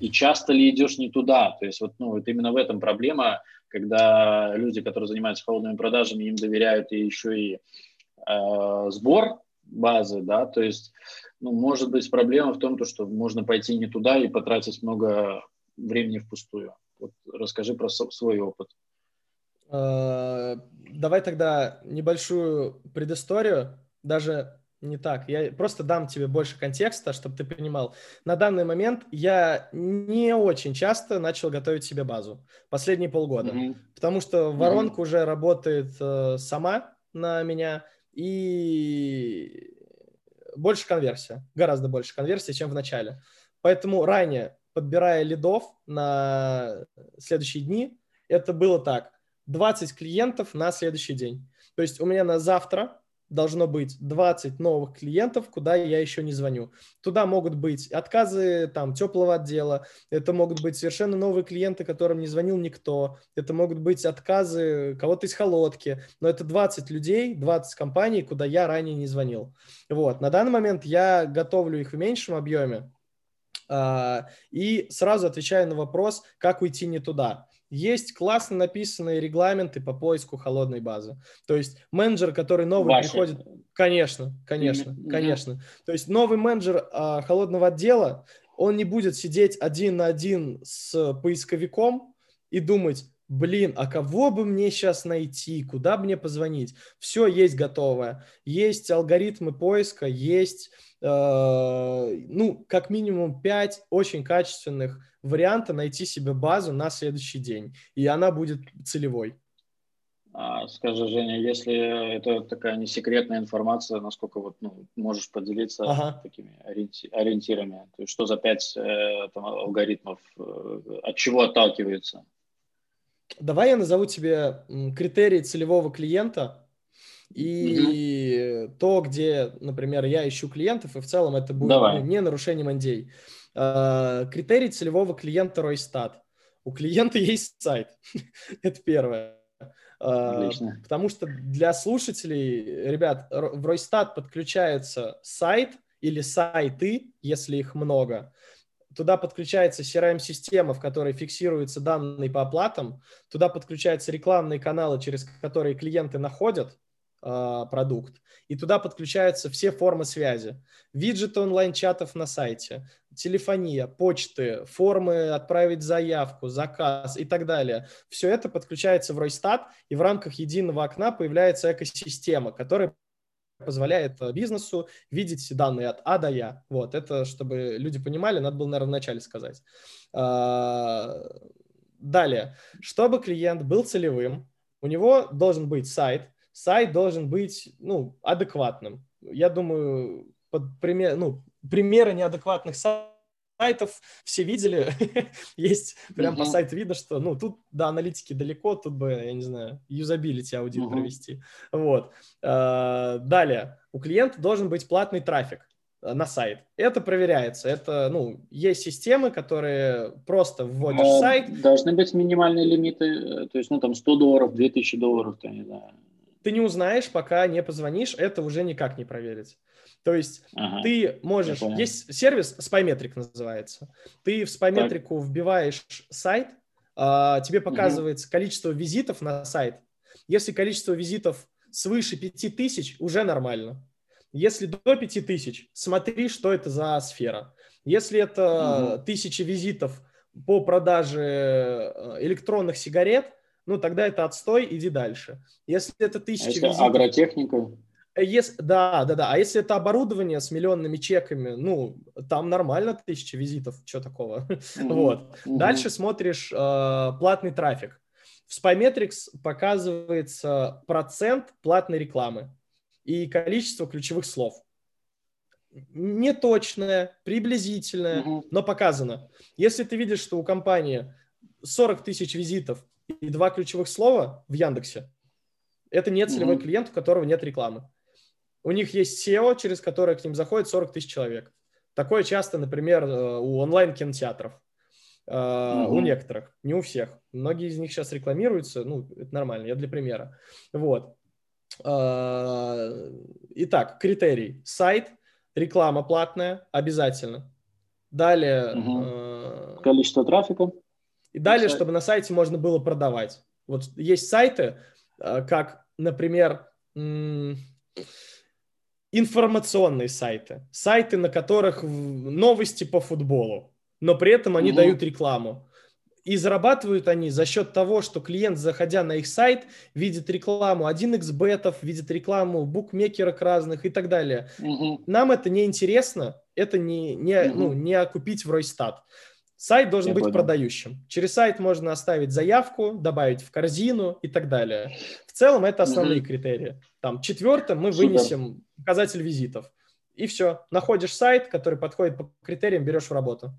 и часто ли идешь не туда? То есть вот, ну, вот именно в этом проблема, когда люди, которые занимаются холодными продажами, им доверяют и еще и э, сбор базы, да, то есть, ну, может быть, проблема в том, то, что можно пойти не туда и потратить много времени впустую. Вот расскажи про свой опыт. А, давай тогда небольшую предысторию, даже не так. Я просто дам тебе больше контекста, чтобы ты понимал. На данный момент я не очень часто начал готовить себе базу. Последние полгода. Mm-hmm. Потому что воронка mm-hmm. уже работает э, сама на меня. И больше конверсия. Гораздо больше конверсии, чем в начале. Поэтому ранее, подбирая лидов на следующие дни, это было так. 20 клиентов на следующий день. То есть у меня на завтра должно быть 20 новых клиентов, куда я еще не звоню. Туда могут быть отказы там теплого отдела, это могут быть совершенно новые клиенты, которым не звонил никто, это могут быть отказы кого-то из холодки, но это 20 людей, 20 компаний, куда я ранее не звонил. Вот. На данный момент я готовлю их в меньшем объеме, а, и сразу отвечаю на вопрос, как уйти не туда. Есть классно написанные регламенты по поиску холодной базы. То есть менеджер, который новый Ваши. приходит... Конечно, конечно, mm-hmm. конечно. То есть новый менеджер а, холодного отдела, он не будет сидеть один на один с поисковиком и думать, блин, а кого бы мне сейчас найти, куда мне позвонить? Все есть готовое. Есть алгоритмы поиска, есть, э, ну, как минимум 5 очень качественных варианта найти себе базу на следующий день, и она будет целевой. А, скажи, Женя, если это такая не секретная информация, насколько вот ну, можешь поделиться ага. такими ориентирами? То есть что за пять э, там, алгоритмов, э, от чего отталкиваются? Давай я назову тебе критерии целевого клиента и угу. то, где, например, я ищу клиентов, и в целом это будет Давай. не нарушением NDA. А, критерий целевого клиента Ройстат. У клиента есть сайт. Это первое. А, Отлично. Потому что для слушателей, ребят, в Ройстат подключается сайт или сайты, если их много. Туда подключается CRM-система, в которой фиксируются данные по оплатам. Туда подключаются рекламные каналы, через которые клиенты находят э, продукт. И туда подключаются все формы связи. Виджеты онлайн-чатов на сайте, телефония, почты, формы отправить заявку, заказ и так далее. Все это подключается в Ройстат, и в рамках единого окна появляется экосистема, которая позволяет э, бизнесу видеть данные от А до Я. Вот, это, чтобы люди понимали, надо было, наверное, вначале сказать. А, далее, чтобы клиент был целевым, у него должен быть сайт, сайт должен быть, ну, адекватным. Я думаю, под пример, ну, примеры неадекватных сайтов все видели. Есть прям по сайту видно, что, ну, тут до аналитики далеко, тут бы, я не знаю, юзабилити аудит провести. Вот. А, далее. У клиента должен быть платный трафик на сайт. Это проверяется. Это, ну, есть системы, которые просто вводишь в сайт. Должны быть минимальные лимиты, э, то есть, ну, там, 100 долларов, 2000 долларов, я не знаю. Ты не узнаешь, пока не позвонишь, это уже никак не проверить. То есть ага, ты можешь... Есть сервис, SpyMetric называется. Ты в SpyMetric вбиваешь сайт, а, тебе показывается угу. количество визитов на сайт. Если количество визитов свыше 5000, уже нормально. Если до 5000, смотри, что это за сфера. Если это угу. тысячи визитов по продаже э, электронных сигарет, ну тогда это отстой, иди дальше. Если это тысячи а визитов... агротехника? Э, если, да, да, да. А если это оборудование с миллионными чеками, ну, там нормально тысяча визитов, что такого. Mm-hmm. вот. Mm-hmm. Дальше смотришь э, платный трафик. В Spymetrics показывается процент платной рекламы и количество ключевых слов. неточная, приблизительная, угу. но показана. Если ты видишь, что у компании 40 тысяч визитов и два ключевых слова в Яндексе, это не целевой угу. клиент, у которого нет рекламы. У них есть SEO, через которое к ним заходит 40 тысяч человек. Такое часто, например, э, у онлайн-кинотеатров. Угу. У некоторых, не у всех. Многие из них сейчас рекламируются, ну, это нормально, я для примера. Вот. Э, итак, критерий. Сайт, реклама платная, обязательно. Далее... Угу. Количество трафика. И далее, сайт. чтобы на сайте можно было продавать. Вот есть сайты, как, например, информационные сайты, сайты, на которых новости по футболу, но при этом они угу. дают рекламу. И зарабатывают они за счет того, что клиент, заходя на их сайт, видит рекламу 1xbet, видит рекламу букмекерок разных и так далее. Угу. Нам это не интересно, это не, не, угу. ну, не окупить в Ройстат. Сайт должен Я быть понял. продающим. Через сайт можно оставить заявку, добавить в корзину и так далее. В целом это основные угу. критерии. Там четвертым мы Супер. вынесем показатель визитов. И все. Находишь сайт, который подходит по критериям, берешь в работу.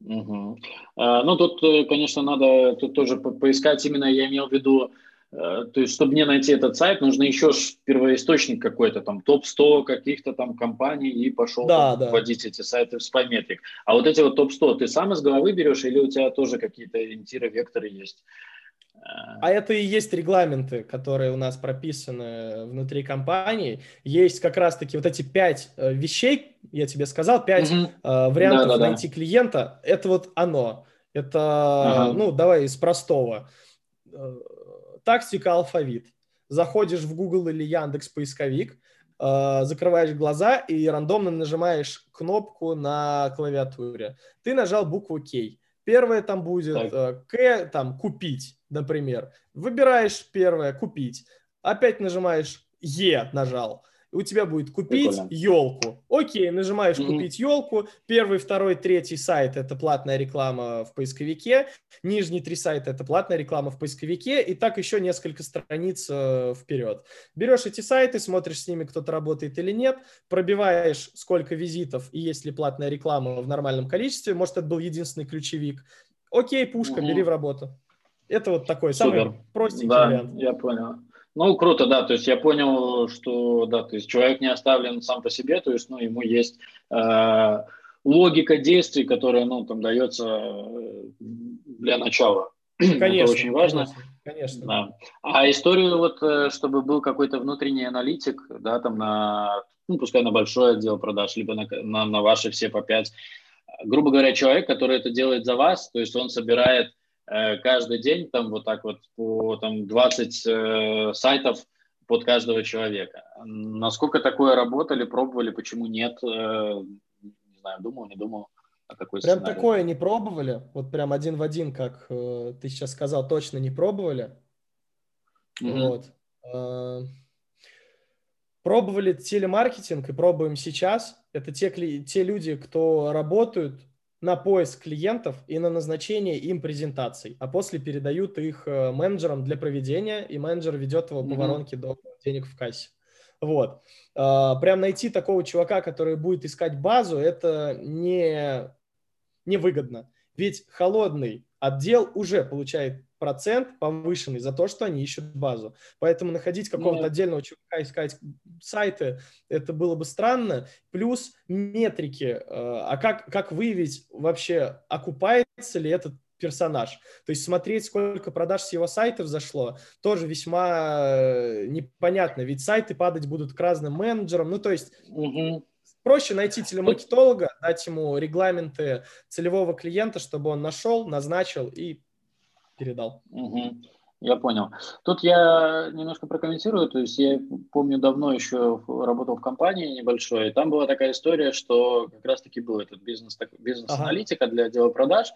Угу. Ну, тут, э, конечно, надо тут тоже по поискать именно, я имел в виду, то есть, чтобы мне найти этот сайт, нужно еще первоисточник какой-то, там, топ-100 каких-то там компаний, и пошел да, там, да. вводить эти сайты в спайметрик. А вот эти вот топ-100 ты сам из головы берешь, или у тебя тоже какие-то ориентиры, векторы есть? А это и есть регламенты, которые у нас прописаны внутри компании. Есть как раз-таки вот эти пять э, вещей, я тебе сказал, пять угу. вариантов да, да, найти да. клиента. Это вот оно. Это, ага. ну, давай из простого. Э, тактика алфавит. Заходишь в Google или Яндекс поисковик, закрываешь глаза и рандомно нажимаешь кнопку на клавиатуре. Ты нажал букву К. Первое там будет так. К, там, купить например. Выбираешь первое «Купить», опять нажимаешь «Е» нажал, у тебя будет «Купить Прикольно. елку». Окей, нажимаешь mm-hmm. «Купить елку», первый, второй, третий сайт – это платная реклама в поисковике, нижние три сайта – это платная реклама в поисковике, и так еще несколько страниц э, вперед. Берешь эти сайты, смотришь с ними, кто-то работает или нет, пробиваешь, сколько визитов и есть ли платная реклама в нормальном количестве, может, это был единственный ключевик. Окей, пушка, mm-hmm. бери в работу. Это вот такой Супер. самый простенький да, вариант. я понял. Ну, круто, да, то есть я понял, что, да, то есть человек не оставлен сам по себе, то есть, ну, ему есть э, логика действий, которая, ну, там дается э, для начала. Конечно. Это очень важно. Конечно. Да. А историю вот, э, чтобы был какой-то внутренний аналитик, да, там на, ну, пускай на большой отдел продаж, либо на, на, на ваши все по пять, грубо говоря, человек, который это делает за вас, то есть он собирает каждый день там вот так вот по там 20 э, сайтов под каждого человека. Насколько такое работали, пробовали, почему нет? Э, не знаю, думал, не думал. А такой прям сценарий. такое не пробовали? Вот прям один в один, как э, ты сейчас сказал, точно не пробовали? Mm-hmm. Вот. Э, пробовали телемаркетинг и пробуем сейчас. Это те, те люди, кто работают на поиск клиентов и на назначение им презентаций, а после передают их э, менеджерам для проведения, и менеджер ведет его по воронке до денег в кассе. Вот. А, прям найти такого чувака, который будет искать базу, это не, не выгодно. Ведь холодный отдел уже получает процент повышенный за то, что они ищут базу. Поэтому находить какого-то отдельного чувака, искать сайты, это было бы странно. Плюс метрики. Э, а как, как выявить вообще, окупается ли этот персонаж. То есть смотреть, сколько продаж с его сайтов зашло, тоже весьма э, непонятно, ведь сайты падать будут к разным менеджерам. Ну, то есть угу. проще найти телемаркетолога, дать ему регламенты целевого клиента, чтобы он нашел, назначил и передал. Угу. Я понял. Тут я немножко прокомментирую. То есть я помню, давно еще работал в компании небольшой, и там была такая история, что как раз-таки был этот бизнес, бизнес-аналитика ага. для отдела продаж.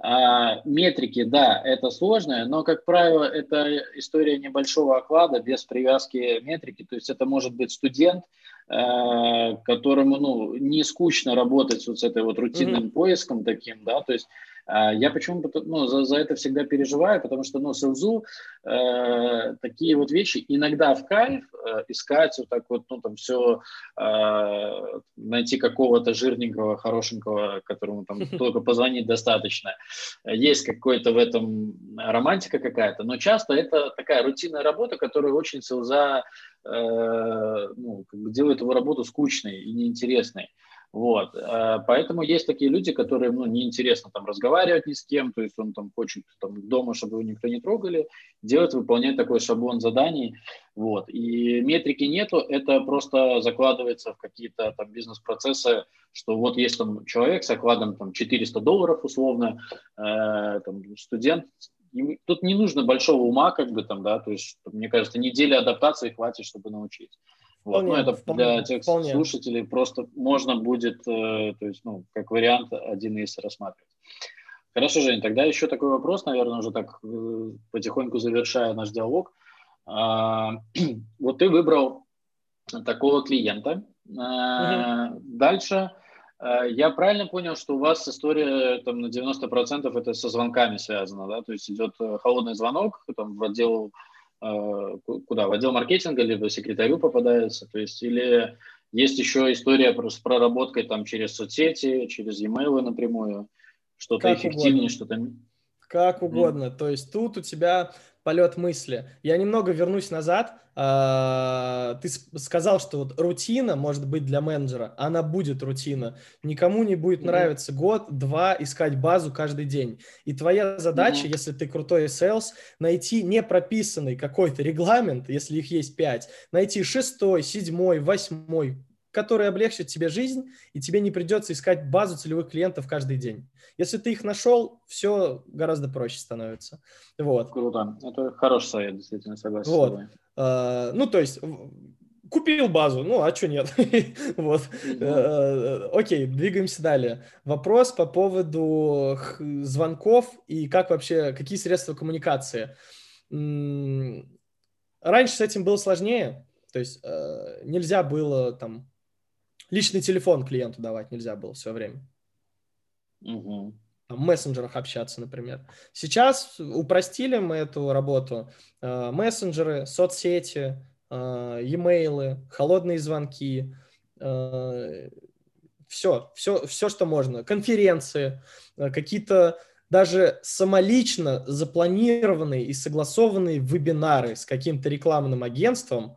А, метрики, да, это сложно, но, как правило, это история небольшого оклада без привязки метрики. То есть это может быть студент, э, которому ну, не скучно работать вот с этой вот рутинным mm-hmm. поиском таким, да, то есть я почему ну, за, за это всегда переживаю, потому что ну, селзу э, такие вот вещи иногда в кайф э, искать вот так вот, ну там все, э, найти какого-то жирненького, хорошенького, которому там только позвонить достаточно. Есть какой-то в этом романтика какая-то, но часто это такая рутинная работа, которая очень селза э, ну, делает его работу скучной и неинтересной. Вот. Э, поэтому есть такие люди, которые ну, неинтересно там разговаривать ни с кем, то есть он там хочет там, дома, чтобы его никто не трогали, делать, выполнять такой шаблон заданий. Вот. И метрики нету, это просто закладывается в какие-то там бизнес-процессы, что вот есть там человек с окладом там 400 долларов условно, э, там, студент, тут не нужно большого ума, как бы там, да, то есть, мне кажется, недели адаптации хватит, чтобы научить. Вот. Вполне, ну, это вполне, для тех вполне. слушателей просто можно будет, э, то есть, ну, как вариант один из рассматривать. Хорошо, Жень, тогда еще такой вопрос, наверное, уже так э, потихоньку завершая наш диалог. А, вот ты выбрал такого клиента. Угу. Дальше я правильно понял, что у вас история там, на 90% это со звонками связана, да? То есть идет холодный звонок там, в отдел Э, куда? В отдел маркетинга, либо секретарю попадается, то есть или есть еще история с проработкой там через соцсети, через e-mail напрямую, что-то эффективнее, что-то... Как угодно. Mm. То есть тут у тебя полет мысли. Я немного вернусь назад. А, ты сказал, что вот рутина может быть для менеджера. Она будет рутина. Никому не будет нравиться год-два искать базу каждый день. И твоя задача, mm-hmm. если ты крутой sales, найти не прописанный какой-то регламент, если их есть пять, найти шестой, седьмой, восьмой, который облегчит тебе жизнь, и тебе не придется искать базу целевых клиентов каждый день. Если ты их нашел, все гораздо проще становится. Вот. Круто. Это хороший совет, действительно, согласен вот. с тобой. А, ну, то есть, купил базу, ну, а что нет? вот. Mm-hmm. Окей, двигаемся далее. Вопрос по поводу звонков и как вообще, какие средства коммуникации. Раньше с этим было сложнее, то есть э, нельзя было там Личный телефон клиенту давать нельзя было все время. Угу. в мессенджерах общаться, например. Сейчас упростили мы эту работу. Э, мессенджеры, соцсети, э, e-mail, холодные звонки, все, все, все, что можно. Конференции, э, какие-то даже самолично запланированные и согласованные вебинары с каким-то рекламным агентством,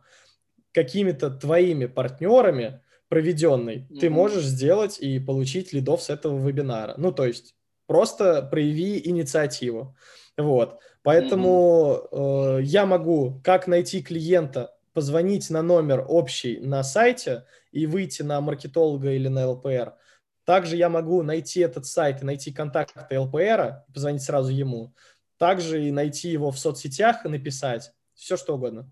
какими-то твоими партнерами – проведенный, mm-hmm. ты можешь сделать и получить лидов с этого вебинара. Ну, то есть просто прояви инициативу. Вот. Поэтому mm-hmm. э, я могу как найти клиента, позвонить на номер общий на сайте и выйти на маркетолога или на ЛПР. Также я могу найти этот сайт и найти контакты ЛПР, позвонить сразу ему. Также и найти его в соцсетях и написать. Все что угодно.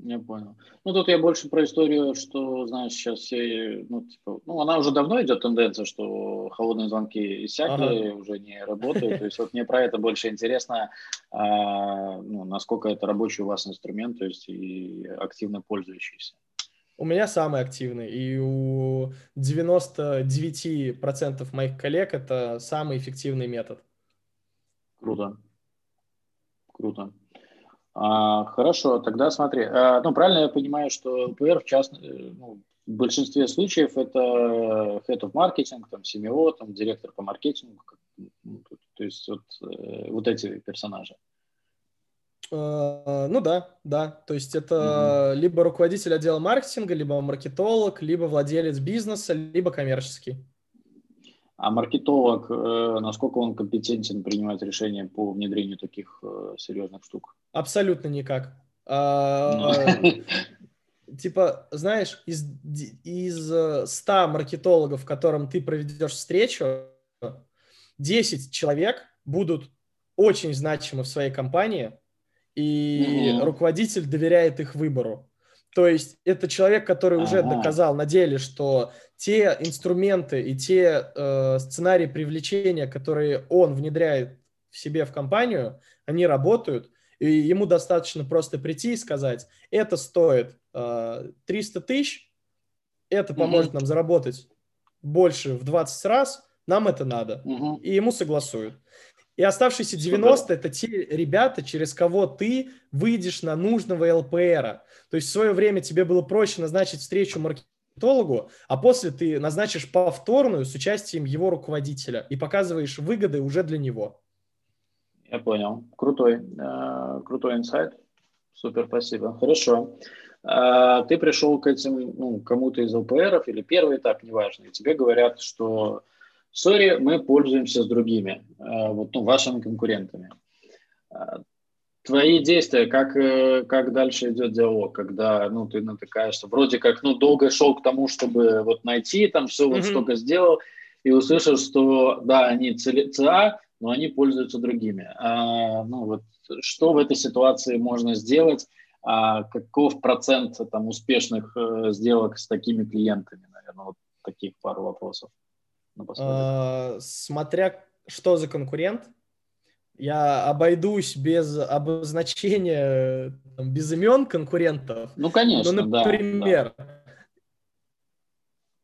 Я понял. Ну, тут я больше про историю, что, знаешь, сейчас все, ну, типа, ну, она уже давно идет тенденция, что холодные звонки иссякли, ага. уже не работают. То есть вот мне про это больше интересно, а, ну, насколько это рабочий у вас инструмент, то есть и активно пользующийся. У меня самый активный, и у 99% моих коллег это самый эффективный метод. Круто. Круто. А, хорошо, тогда смотри. А, ну, правильно я понимаю, что ЛПР в, част... Э, ну, в большинстве случаев это head of marketing, там, CMO, там, директор по маркетингу, ну, то есть вот, э, вот эти персонажи. Ну да, да. То есть это mm-hmm. либо руководитель отдела маркетинга, либо маркетолог, либо владелец бизнеса, либо коммерческий. А маркетолог, э, насколько он компетентен принимать решения по внедрению таких э, серьезных штук? Абсолютно никак. А, ну. Типа, знаешь, из, из 100 э, маркетологов, которым ты проведешь встречу, 10 человек будут очень значимы в своей компании, и руководитель доверяет их выбору. То есть это человек, который уже ага. доказал на деле, что те инструменты и те э, сценарии привлечения, которые он внедряет в себе в компанию, они работают, и ему достаточно просто прийти и сказать, это стоит э, 300 тысяч, это поможет угу. нам заработать больше в 20 раз, нам это надо. Угу. И ему согласуют. И оставшиеся 90 Супер. это те ребята, через кого ты выйдешь на нужного ЛПРа. То есть в свое время тебе было проще назначить встречу маркетологу, а после ты назначишь повторную с участием его руководителя и показываешь выгоды уже для него. Я понял. Крутой, э, крутой инсайт. Супер, спасибо. Хорошо. Э, ты пришел к этим, ну, кому-то из ЛПРов или первый этап, неважно, и тебе говорят, что сори, мы пользуемся с другими, э, вот, ну, вашими конкурентами. Э, твои действия, как, э, как дальше идет диалог, когда ну, ты натыкаешься, вроде как ну, долго шел к тому, чтобы вот найти, там все вот mm-hmm. столько сделал, и услышал, что да, они ЦА, но они пользуются другими. А, ну, вот, что в этой ситуации можно сделать? А каков процент там, успешных э, сделок с такими клиентами? Наверное, вот таких пару вопросов. А, смотря что за конкурент, я обойдусь без обозначения, там, без имен конкурентов. Ну, конечно, ну, например, да.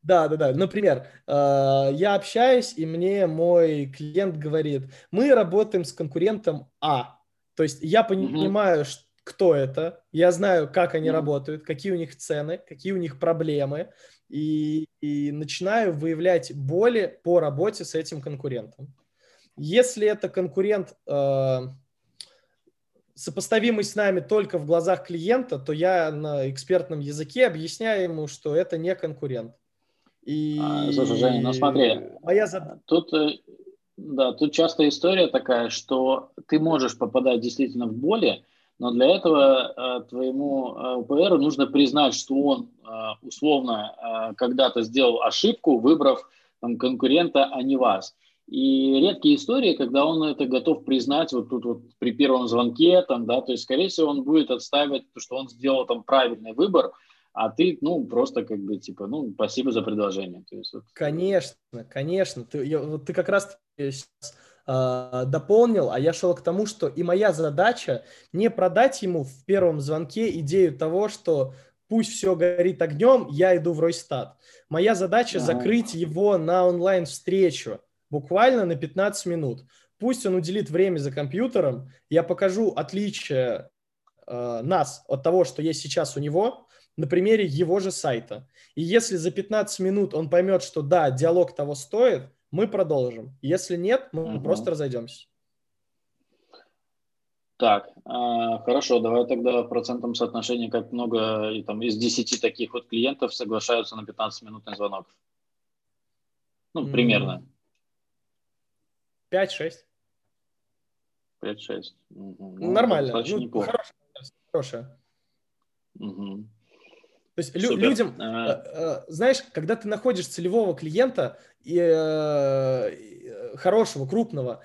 Да, да, да. Например, э, я общаюсь, и мне мой клиент говорит, мы работаем с конкурентом А. То есть я понимаю, mm кто это, я знаю, как они mm работают, какие у них цены, какие у них проблемы, и, и начинаю выявлять боли по работе с этим конкурентом. Если это конкурент э, сопоставимый с нами только в глазах клиента, то я на экспертном языке объясняю ему, что это не конкурент. И... А, слушай, Женя, ну смотри, моя зад... тут, э, да, тут часто история такая, что ты можешь попадать действительно в боли, но для этого э, твоему э, нужно признать, что он э, условно э, когда-то сделал ошибку, выбрав там, конкурента, а не вас. И редкие истории, когда он это готов признать вот тут вот при первом звонке, там, да, то есть, скорее всего, он будет отстаивать, что он сделал там правильный выбор, а ты, ну, просто как бы, типа, ну, спасибо за предложение. То есть, вот... Конечно, конечно. Ты, я, вот ты как раз сейчас э, дополнил, а я шел к тому, что и моя задача не продать ему в первом звонке идею того, что пусть все горит огнем, я иду в Ройстат. Моя задача ага. закрыть его на онлайн-встречу буквально на 15 минут. Пусть он уделит время за компьютером, я покажу отличие э, нас от того, что есть сейчас у него, на примере его же сайта. И если за 15 минут он поймет, что да, диалог того стоит, мы продолжим. Если нет, мы угу. просто разойдемся. Так, э, хорошо, давай тогда в процентном соотношении, как много и, там, из 10 таких вот клиентов соглашаются на 15-минутный звонок. Ну, примерно. 5-6. 5-6. Угу. Ну, Нормально. Ну, хорошая. хорошая. Угу. То есть лю- людям, а... знаешь, когда ты находишь целевого клиента и, э, хорошего, крупного,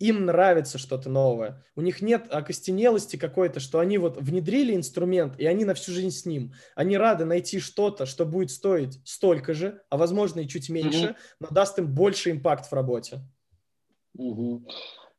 им нравится что-то новое. У них нет окостенелости какой-то, что они вот внедрили инструмент, и они на всю жизнь с ним. Они рады найти что-то, что будет стоить столько же, а возможно и чуть меньше, угу. но даст им больше импакт в работе. Угу.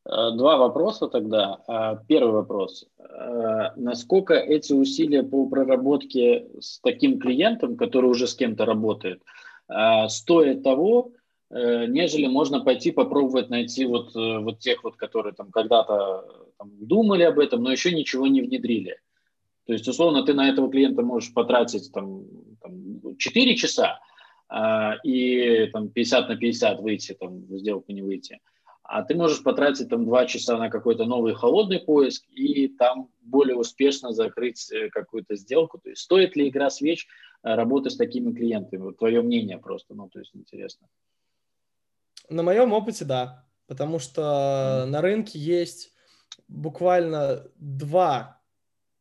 Э, два вопроса тогда. А, первый вопрос. Э, насколько эти усилия по проработке с таким клиентом, который уже с кем-то работает, э, стоят того, нежели можно пойти попробовать найти вот, вот тех, вот, которые там когда-то там, думали об этом, но еще ничего не внедрили. То есть, условно, ты на этого клиента можешь потратить там, там, 4 часа и там, 50 на 50 выйти, там, сделку не выйти а ты можешь потратить там два часа на какой-то новый холодный поиск и там более успешно закрыть э, какую-то сделку. То есть стоит ли игра свеч э, работы с такими клиентами? Вот твое мнение просто, ну, то есть интересно. На моем опыте, да, потому что mm. на рынке есть буквально два,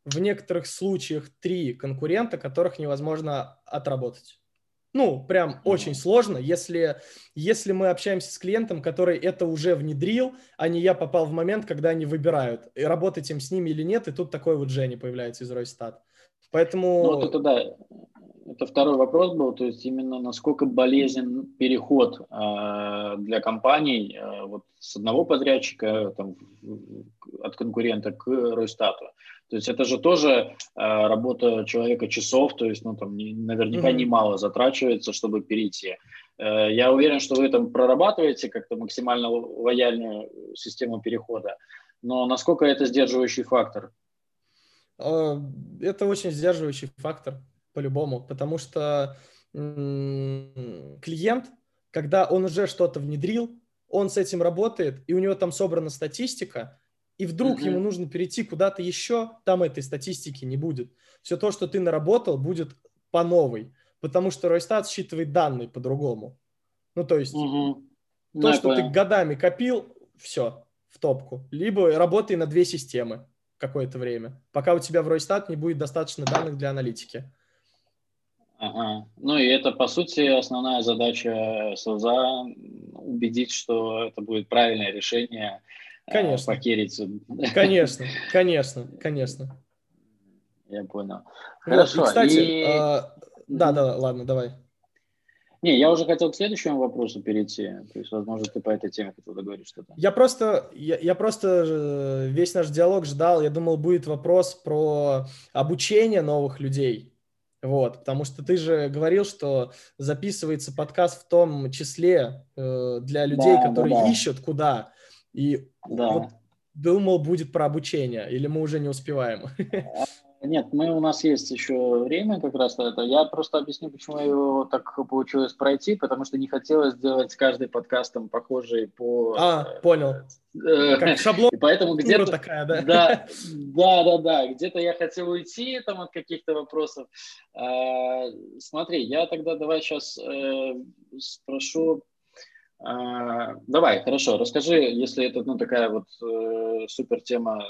в некоторых случаях три конкурента, которых невозможно отработать. Ну, прям mm-hmm. очень сложно, если, если мы общаемся с клиентом, который это уже внедрил, а не я попал в момент, когда они выбирают, и работать им с ними или нет, и тут такой вот Женя появляется из Ройстат. Поэтому... Ну, вот это да. Это второй вопрос был, то есть именно насколько болезнен переход э, для компаний э, вот с одного подрядчика там, от конкурента к Ройстату. То есть это же тоже э, работа человека часов, то есть ну, там не, наверняка mm-hmm. немало затрачивается, чтобы перейти. Э, я уверен, что вы там прорабатываете как-то максимально лояльную систему перехода, но насколько это сдерживающий фактор? Э, это очень сдерживающий фактор по-любому, потому что клиент, когда он уже что-то внедрил, он с этим работает, и у него там собрана статистика, и вдруг mm-hmm. ему нужно перейти куда-то еще, там этой статистики не будет. Все то, что ты наработал, будет по новой, потому что Ройстат считывает данные по-другому. Ну, то есть, mm-hmm. то, ну, что ты годами копил, все, в топку. Либо работай на две системы какое-то время, пока у тебя в Ройстат не будет достаточно данных для аналитики. Ага. Ну и это, по сути, основная задача СОЗа – убедить, что это будет правильное решение. Э, конечно. Покерить. Конечно, конечно, конечно. Я понял. Хорошо. Вот, и, кстати, и... А, да, да, ладно, давай. Не, я уже хотел к следующему вопросу перейти. То есть, возможно, ты по этой теме хотел договорить что-то. Я просто, я, я просто э, весь наш диалог ждал. Я думал, будет вопрос про обучение новых людей. Вот, потому что ты же говорил, что записывается подкаст в том числе э, для людей, да, которые да, да. ищут куда. И да. вот думал, будет про обучение, или мы уже не успеваем? Нет, мы, у нас есть еще время как раз это. Я просто объясню, почему его так получилось пройти, потому что не хотелось сделать каждый подкаст там похожий по... А, понял. Э, как шаблон. И поэтому где-то... такая, да? Да, да, да, да. Где-то я хотел уйти там от каких-то вопросов. А, смотри, я тогда давай сейчас э, спрошу а, давай, хорошо, расскажи, если это ну, такая вот э, супер тема,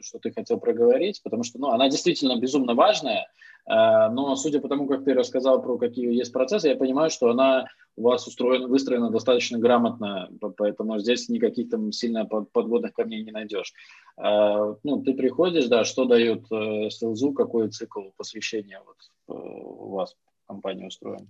что ты хотел проговорить, потому что ну, она действительно безумно важная, э, но судя по тому, как ты рассказал про какие есть процессы, я понимаю, что она у вас устроена, выстроена достаточно грамотно, поэтому здесь никаких там сильно подводных камней не найдешь. Э, ну, ты приходишь, да, что дает э, СЛЗУ, какой цикл посвящения вот, э, у вас в компании устроен?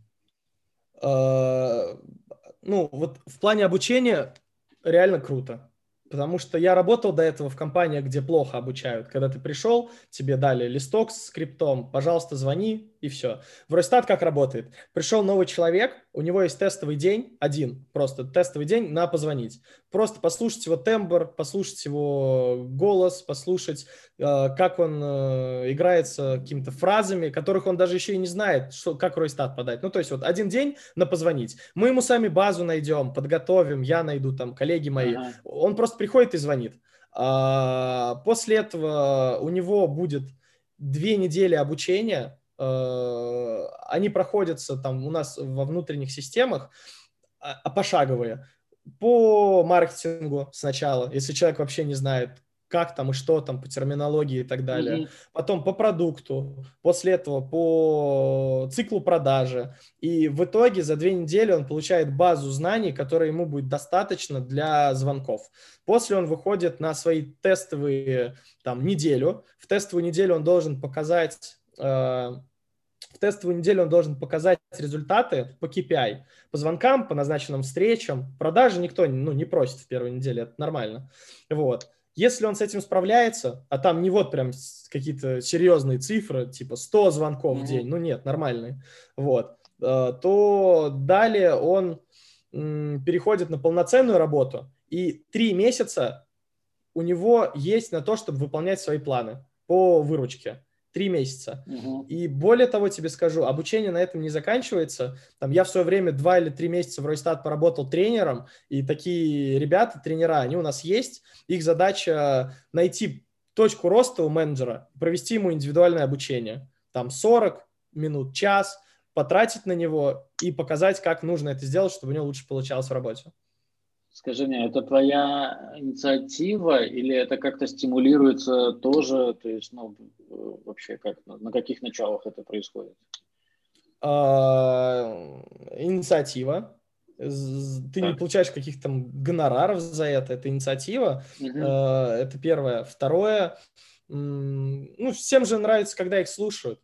Ну, вот в плане обучения реально круто. Потому что я работал до этого в компаниях, где плохо обучают. Когда ты пришел, тебе дали листок с скриптом, пожалуйста, звони, и все. В Ройстат как работает? Пришел новый человек, у него есть тестовый день, один, просто тестовый день на позвонить. Просто послушать его тембр, послушать его голос, послушать, э, как он э, играется какими-то фразами, которых он даже еще и не знает, что, как Ройстат подать. Ну, то есть вот один день на позвонить. Мы ему сами базу найдем, подготовим, я найду там, коллеги мои. Ага. Он просто приходит и звонит. А, после этого у него будет две недели обучения, они проходятся там у нас во внутренних системах, а, а пошаговые. По маркетингу сначала, если человек вообще не знает, как там и что там по терминологии и так далее. Mm-hmm. Потом по продукту, после этого по циклу продажи. И в итоге за две недели он получает базу знаний, которая ему будет достаточно для звонков. После он выходит на свои тестовые там неделю. В тестовую неделю он должен показать Э, в тестовую неделю он должен показать результаты по KPI, по звонкам, по назначенным встречам. Продажи никто ну, не просит в первой неделе, это нормально. Вот. Если он с этим справляется, а там не вот прям какие-то серьезные цифры, типа 100 звонков mm-hmm. в день, ну нет, нормальные, вот, э, то далее он переходит на полноценную работу, и три месяца у него есть на то, чтобы выполнять свои планы по выручке три месяца. Угу. И более того, тебе скажу, обучение на этом не заканчивается. Там я в свое время два или три месяца в Ройстат поработал тренером, и такие ребята, тренера, они у нас есть. Их задача найти точку роста у менеджера, провести ему индивидуальное обучение. Там 40 минут, час, потратить на него и показать, как нужно это сделать, чтобы у него лучше получалось в работе. Скажи мне, это твоя инициатива или это как-то стимулируется тоже? То есть, ну, вообще как, на каких началах это происходит? А, инициатива. Ты так. не получаешь каких-то там гонораров за это. Это инициатива. Угу. Это первое. Второе. Ну, всем же нравится, когда их слушают.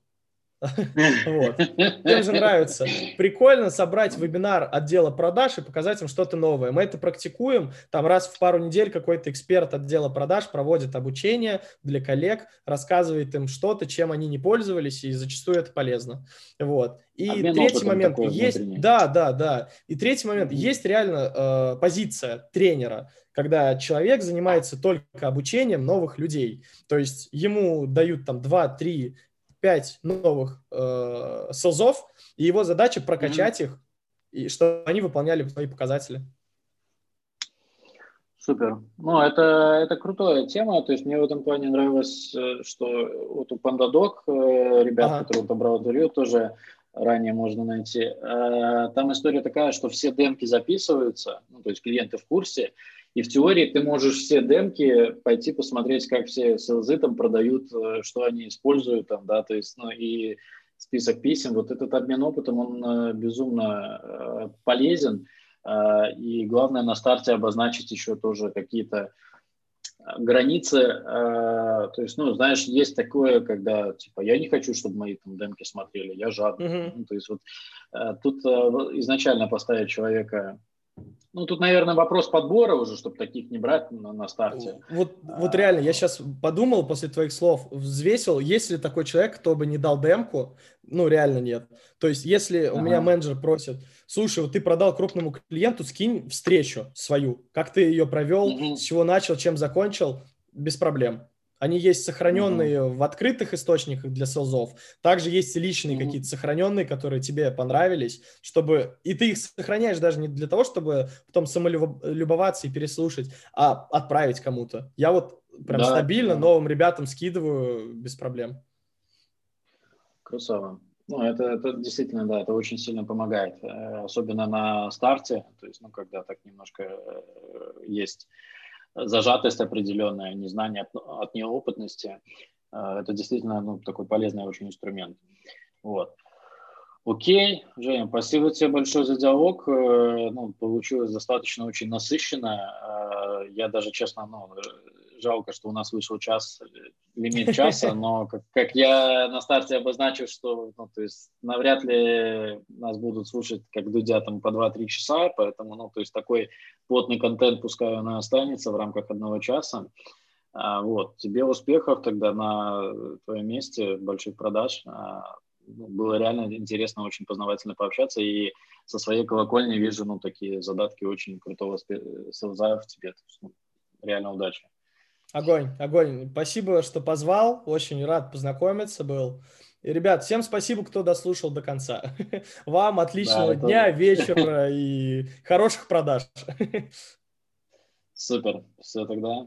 Вот. Им же нравится. Прикольно собрать вебинар отдела продаж и показать им что-то новое. Мы это практикуем. Там раз в пару недель какой-то эксперт отдела продаж проводит обучение для коллег, рассказывает им что-то, чем они не пользовались, и зачастую это полезно. Вот. И Обмен третий момент есть, внутренний. да, да, да. И третий момент mm-hmm. есть реально э, позиция тренера, когда человек занимается только обучением новых людей. То есть ему дают там 2, 3, 5 новых э, селзов, и его задача прокачать mm-hmm. их, и чтобы они выполняли свои показатели. Супер. Ну, это, это крутая тема. То есть мне в этом плане нравилось, э, что вот у PandaDoc э, ребят, ага. которые добрал интервью, тоже ранее можно найти. Э, там история такая, что все демки записываются, ну, то есть клиенты в курсе, и в теории ты можешь все демки пойти посмотреть, как все селзы там продают, э, что они используют там, да, то есть, ну, и список писем. Вот этот обмен опытом, он э, безумно э, полезен. И главное на старте обозначить еще тоже какие-то границы, то есть, ну, знаешь, есть такое, когда, типа, я не хочу, чтобы мои там демки смотрели, я жадный. Mm-hmm. Ну, то есть вот тут изначально поставить человека ну, тут, наверное, вопрос подбора уже, чтобы таких не брать на, на старте. Вот, вот реально, я сейчас подумал после твоих слов, взвесил, есть ли такой человек, кто бы не дал демку? Ну, реально нет. То есть, если ага. у меня менеджер просит, слушай, вот ты продал крупному клиенту, скинь встречу свою, как ты ее провел, угу. с чего начал, чем закончил, без проблем. Они есть сохраненные mm-hmm. в открытых источниках для селзов. Также есть личные mm-hmm. какие-то сохраненные, которые тебе понравились, чтобы... И ты их сохраняешь даже не для того, чтобы потом самолюбоваться и переслушать, а отправить кому-то. Я вот прям да, стабильно да. новым ребятам скидываю без проблем. Красава. Ну, это, это действительно, да, это очень сильно помогает, э, особенно на старте, то есть, ну, когда так немножко э, есть зажатость определенная, незнание от, от неопытности. Э, это действительно ну, такой полезный очень инструмент. Вот. Окей, Женя, спасибо тебе большое за диалог. Э, ну, получилось достаточно очень насыщенно. Э, я даже, честно, ну, жалко, что у нас вышел час, лимит часа, но как, как я на старте обозначил, что ну, то есть навряд ли нас будут слушать, как Дудя, там по 2-3 часа, поэтому, ну, то есть такой плотный контент, пускай он и останется в рамках одного часа. А, вот, тебе успехов тогда на твоем месте, больших продаж. А, ну, было реально интересно, очень познавательно пообщаться, и со своей колокольни вижу, ну, такие задатки очень крутого селза в тебе. Ну, реально удачи. Огонь, огонь. Спасибо, что позвал. Очень рад познакомиться был. И, ребят, всем спасибо, кто дослушал до конца. Вам отличного да, дня, вечера и хороших продаж. Супер. Все тогда.